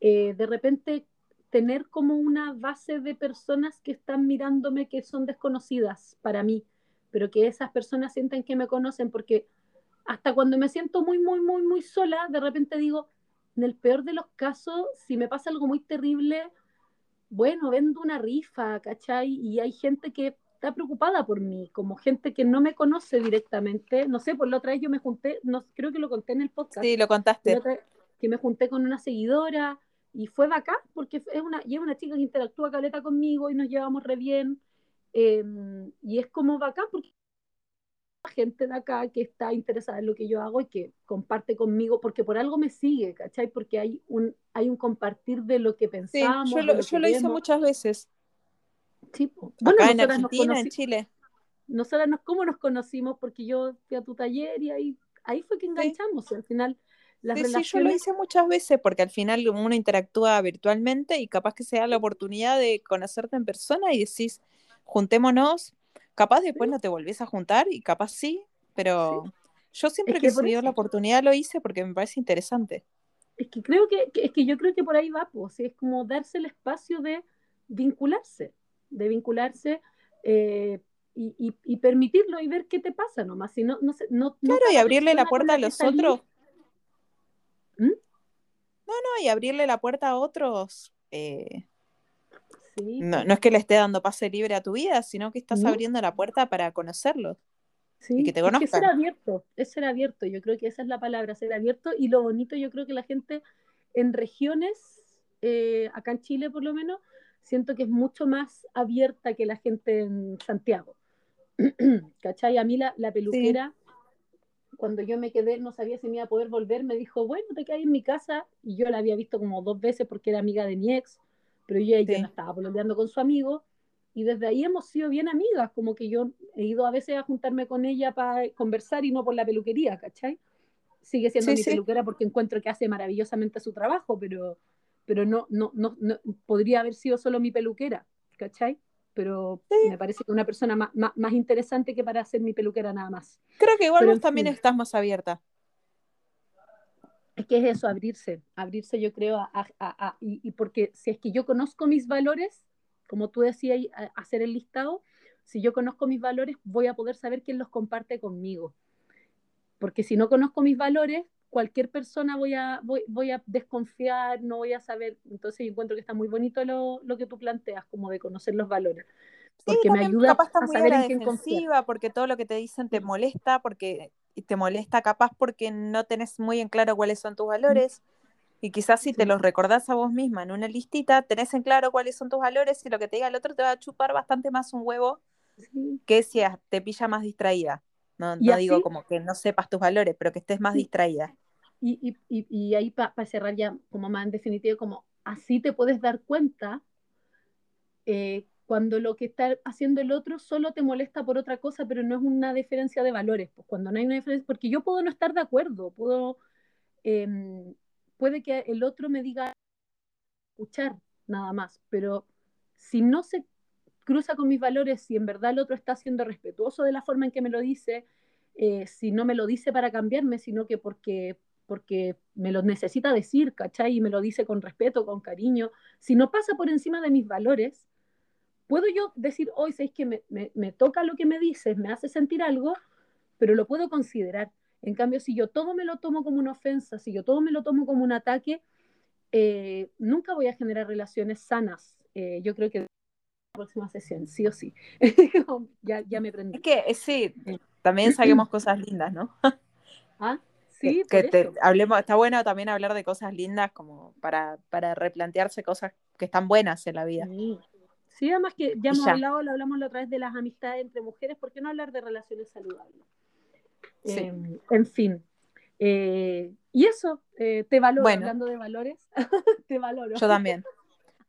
eh, de repente tener como una base de personas que están mirándome que son desconocidas para mí, pero que esas personas sienten que me conocen porque hasta cuando me siento muy, muy, muy, muy sola, de repente digo, en el peor de los casos, si me pasa algo muy terrible, bueno, vendo una rifa, ¿cachai? Y hay gente que está preocupada por mí, como gente que no me conoce directamente. No sé, por la otra vez yo me junté, no, creo que lo conté en el podcast. Sí, lo contaste. que me junté con una seguidora y fue bacán porque es una, y es una chica que interactúa caleta conmigo y nos llevamos re bien. Em, y es como bacán porque gente de acá que está interesada en lo que yo hago y que comparte conmigo, porque por algo me sigue, ¿cachai? Porque hay un, hay un compartir de lo que pensamos. yo lo, yo lo hice muchas veces. Sí, bueno, acá en Argentina, en Chile. Nosotras nos, ¿cómo nos conocimos? Porque yo fui a tu taller y ahí, ahí fue que enganchamos. al final, las relaciones... sí, yo lo hice muchas veces porque al final uno interactúa virtualmente y capaz que se da la oportunidad de conocerte en persona y decís, juntémonos, Capaz después no te volvés a juntar y capaz sí, pero yo siempre que, se dio la oportunidad lo hice porque me parece interesante. Es que creo que, es que yo creo que por ahí va, pues, es como darse el espacio de vincularse, de vincularse eh, y, permitirlo y ver qué te pasa nomás. Si no, no, no, claro, y abrirle la puerta a los otros. ¿Mm? No, no, y abrirle la puerta a otros. Eh, no, no, es que le esté dando pase libre a tu vida, sino que estás abriendo la puerta para conocerlo. Sí, y que te conozcan. Es, ser abierto, es ser abierto, yo creo que esa es la palabra, ser abierto. Y lo bonito, yo creo que la gente en regiones, eh, acá en Chile por lo menos, siento que es mucho más abierta que la gente en Santiago. ¿Cachai? A mí la, la peluquera, cuando yo me quedé, no sabía si me iba a poder volver, me dijo, bueno, te quedas en mi casa. Y yo la había visto como dos veces porque era amiga de mi ex pero ella ya no estaba pololeando con su amigo y desde ahí hemos sido bien amigas, como que yo he ido a veces a juntarme con ella para conversar y no por la peluquería, ¿cachai? Sigue siendo mi peluquera porque encuentro que hace maravillosamente su trabajo, pero, pero no, no, no, no podría haber sido solo mi peluquera, ¿cachai? Pero me parece que una persona más, más, interesante que para ser mi peluquera nada más. Creo que igual vos también estás más abierta es que es eso, abrirse, abrirse yo creo, a, y, porque si es que yo conozco mis valores, como tú decías, hacer el listado, si yo conozco mis valores, voy a poder saber quién los comparte conmigo. Porque si no conozco mis valores, cualquier persona voy a, voy, a desconfiar, no voy a saber. Entonces yo encuentro que está muy bonito lo, lo que tú planteas, como de conocer los valores. Porque me ayuda a saber en quién confiar. Porque todo lo que te dicen te molesta, porque y te molesta capaz porque no tenés muy en claro cuáles son tus valores. Y quizás si te los recordás a vos misma en una listita, tenés en claro cuáles son tus valores y lo que te diga el otro te va a chupar bastante más un huevo que si te pilla más distraída. No, digo como que no sepas tus valores, pero que estés más distraída. Y, y, y, ahí para cerrar ya como más en definitiva, como así te puedes dar cuenta eh, cuando lo que está haciendo el otro solo te molesta por otra cosa, pero no es una diferencia de valores, pues cuando no hay una diferencia, porque yo puedo no estar de acuerdo, puedo, em, puede que el otro me diga escuchar nada más, pero si no se cruza con mis valores, si en verdad el otro está siendo respetuoso de la forma en que me lo dice, eh, si no me lo dice para cambiarme, sino que porque, porque me lo necesita decir, ¿cachai? Y me lo dice con respeto, con cariño, si no pasa por encima de mis valores, puedo yo decir, hoy sabéis que me, me, toca lo que me dices, me hace sentir algo, pero lo puedo considerar. En cambio, si yo todo me lo tomo como una ofensa, si yo todo me lo tomo como un ataque, eh, nunca voy a generar relaciones sanas. Eh, yo creo que próxima sesión, sí o sí. ya, ya me prendí. Es que eh, sí, también saquemos cosas lindas, ¿no? ah, sí. Que, te, hablemos, está bueno también hablar de cosas lindas como para, para replantearse cosas que están buenas en la vida. Sí. Sí, además que ya hemos hablado, lo hablamos la otra vez de las amistades entre mujeres, ¿por qué no hablar de relaciones saludables? Em, en fin. Eh, y eso, eh, te valoro, hablando de valores, te valoro. Yo también.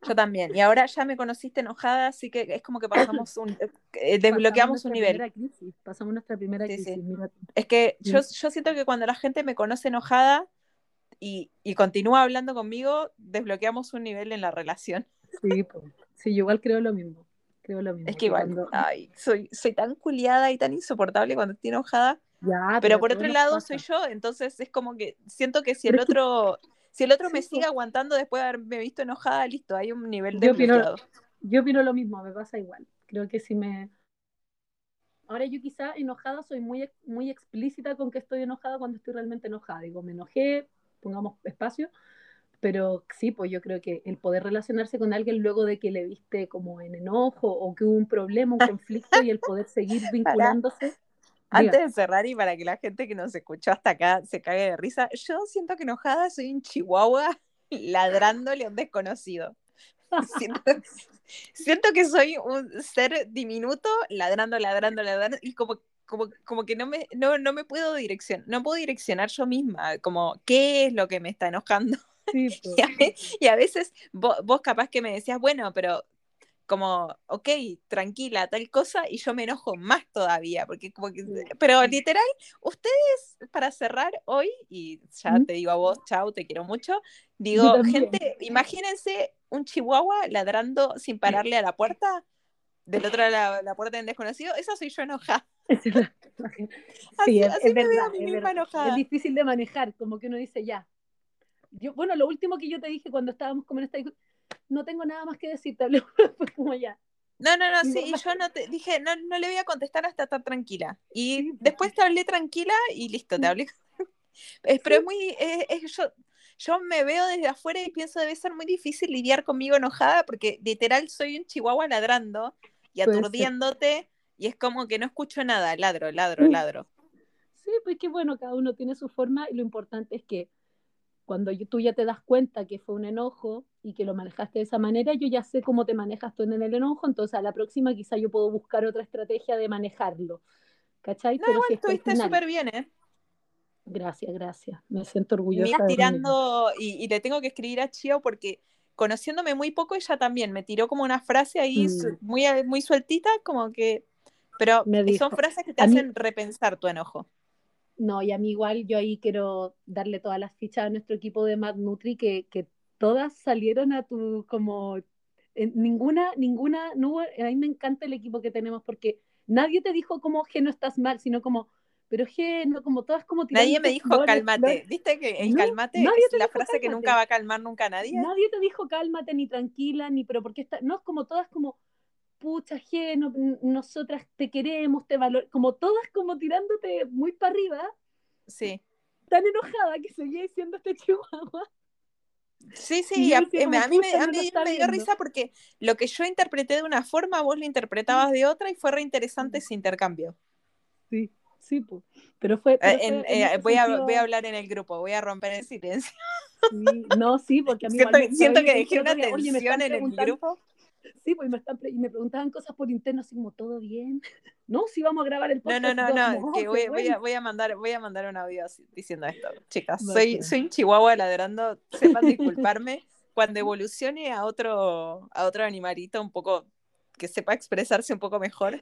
Yo también. Y ahora ya me conociste enojada, así que es como que pasamos un. eh, desbloqueamos un nivel. Crisis, pasamos nuestra primera Sí, crisis. sí. mira. Es que yo, Sí. yo siento que cuando la gente me conoce enojada y, y continúa hablando conmigo, desbloqueamos un nivel en la relación. Sí, sí, yo igual creo lo mismo. Creo lo mismo. Es que igual, cuando- ay, soy, soy tan culiada y tan insoportable cuando estoy enojada. Ya, Pero por otro lado pasa. soy yo, entonces es como que siento que si el otro, si el otro me Sí, sigue aguantando después de haberme visto enojada, listo, hay un nivel Yo opino-. Yo opino lo mismo, me pasa igual. Creo que si me... Ahora yo quizá enojada soy muy, muy explícita con que estoy enojada cuando estoy realmente enojada. Digo, me enojé, pongamos espacio, pero sí, pues yo creo que el poder relacionarse con alguien luego de que le viste como en enojo o que hubo un problema, un conflicto y el poder seguir vinculándose. Antes de cerrar y para que la gente que nos escuchó hasta acá se cague de risa, yo siento que enojada soy un chihuahua ladrándole a un desconocido. Siento, siento que soy un ser diminuto ladrando, ladrando, ladrando y como, como, como que no me, no, no me puedo direccionar, no puedo direccionar yo misma, como qué es lo que me está enojando. sí, pues. Y a, ve- y a veces vos, vos capaz que me decías, bueno, pero como, ok, tranquila, tal cosa, y yo me enojo más todavía, porque como que, pero literal, ustedes, para cerrar hoy, y ya ¿Mm? te digo a vos, chau, te quiero mucho, digo, gente, imagínense un chihuahua ladrando sin pararle a la puerta, del otro lado de la, la puerta del desconocido, esa soy yo enojada. Así- Sí, es, así es me verdad, a mí es verdad. enojada. Es difícil de manejar, como que uno dice ya. Yo, bueno, lo último que yo te dije cuando estábamos como en esta no tengo nada más que decirte, fue como ya. No, no, no, sí, y yo no te dije, no, no le voy a contestar hasta estar tranquila. Y Sí, después te hablé tranquila y listo, te hablé. Es- pero es muy, es- es- yo, yo me veo desde afuera y pienso debe ser muy difícil lidiar conmigo enojada porque literal soy un chihuahua ladrando y aturdiéndote y es como que no escucho nada, ladro, ladro, Mm. ladro. Sí, pues que bueno, cada uno tiene su forma y lo importante es que cuando tú ya te das cuenta que fue un enojo y que lo manejaste de esa manera, yo ya sé cómo te manejas tú en el enojo, entonces a la próxima quizá yo puedo buscar otra estrategia de manejarlo. ¿Cachai? No, Pero igual si estuviste súper bien, ¿eh? Gracias, gracias. Me siento orgullosa. Mira, tirando, y, y le tengo que escribir a Chio porque conociéndome muy poco, ella también me tiró como una frase ahí Mm. muy, muy sueltita, como que, pero Me son frases que te a mí- hacen repensar tu enojo. No, y a mí igual, yo ahí quiero darle todas las fichas a nuestro equipo de Mad Nutri, que, que todas salieron a tu, como, en ninguna, ninguna, no hubo- a mí me encanta el equipo que tenemos porque nadie te dijo como, que no estás mal, sino como, pero que no, como todas como Nadie me dijo flores, cálmate. flores. ¿Viste que el No, es te la frase que nunca va a calmar nunca a nadie? Nadie te dijo cálmate, ni tranquila, ni pero porque está, no, es como todas como, pucha, je, no- nosotras te queremos, te valoramos, como todas como tirándote muy para arriba, Sí. tan enojada que seguía diciendo este chihuahua. Sí, sí, yo a, eh, mí, me, "Pucha, a no lo mí está me dio viendo". risa porque lo que yo interpreté de una forma, vos lo interpretabas de otra y fue re interesante ese intercambio. Sí, sí, po. pero fue... Eh, pero en- fue en eh, voy, a, sentido, voy a hablar en el grupo, voy a romper el silencio. sí, no, sí, porque a mí Siento, siento que dejé una oye, tensión en el grupo. Sí, pues me, están y me preguntaban cosas por interno, así como, ¿todo bien? No, sí, vamos a grabar el No, podcast. no, no, no, como, que "Oh, voy, a, bueno". voy a mandar, voy a mandar un audio así, diciendo esto. Chicas, soy, soy un chihuahua ladrando, sepan disculparme. Cuando evolucione a otro, a otro animalito un poco, que sepa expresarse un poco mejor,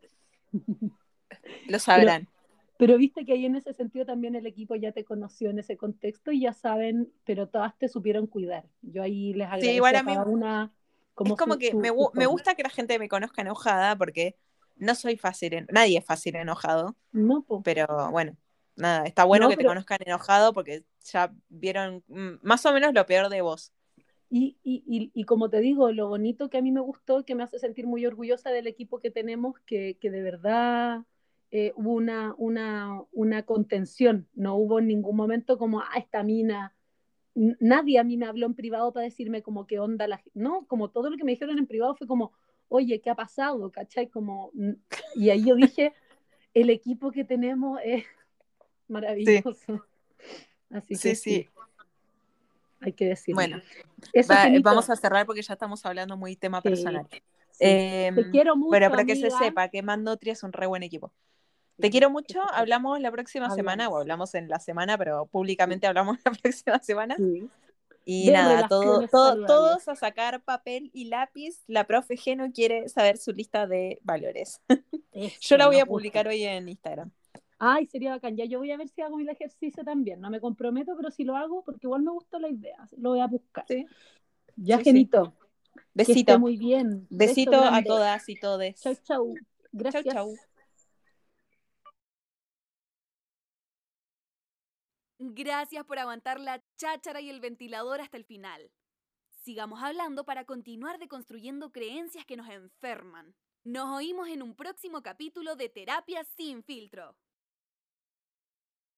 lo sabrán. Pero viste que ahí en ese sentido también el equipo ya te conoció en ese contexto y ya saben, pero todas te supieron cuidar. Yo ahí les agradezco igual a a mí- cada una. Como es como su- que su- me, su me gusta que la gente me conozca enojada porque no soy fácil, en- nadie es fácil enojado, No, po. pero bueno, nada, está bueno No, que te conozcan enojado porque ya vieron mm, más o menos lo peor de vos. Y, y, y, y como te digo, lo bonito que a mí me gustó, que me hace sentir muy orgullosa del equipo que tenemos, que, que de verdad eh, hubo una, una, una contención, no hubo en ningún momento como, ah, esta mina, nadie a mí me habló en privado para decirme como qué onda la... No, como todo lo que me dijeron en privado fue como, oye, ¿qué ha pasado? ¿Cachai? Como, y ahí yo dije, el equipo que tenemos es maravilloso. Así Sí, que sí. sí, hay que decirlo. Bueno, Eso, va- vamos a cerrar porque ya estamos hablando muy tema Sí, personal. sí. Em, Te quiero mucho. Pero para que se sepa que Mandotri es un re buen equipo. Te quiero que mucho, hablamos la próxima Hablamos. semana, o hablamos en la semana, pero públicamente hablamos la próxima semana. Sí. Y nada, todo, todo- todos a sacar papel y lápiz. La profe Geno quiere saber su lista de valores. Eso, Yo la voy a publicar hoy en Instagram. Ay, sería bacán. Ya yo voy a ver si hago el ejercicio también. No me comprometo, pero si lo hago, porque igual me gustó la idea. Lo voy a buscar. Sí. Ya, Sí, sí. Genito. Que esté Besito. muy bien. Besito Beso a todas y todes. Chau, chau. Gracias. chau. Gracias por aguantar la cháchara y el ventilador hasta el final. Sigamos hablando para continuar deconstruyendo creencias que nos enferman. Nos oímos en un próximo capítulo de Terapia sin filtro.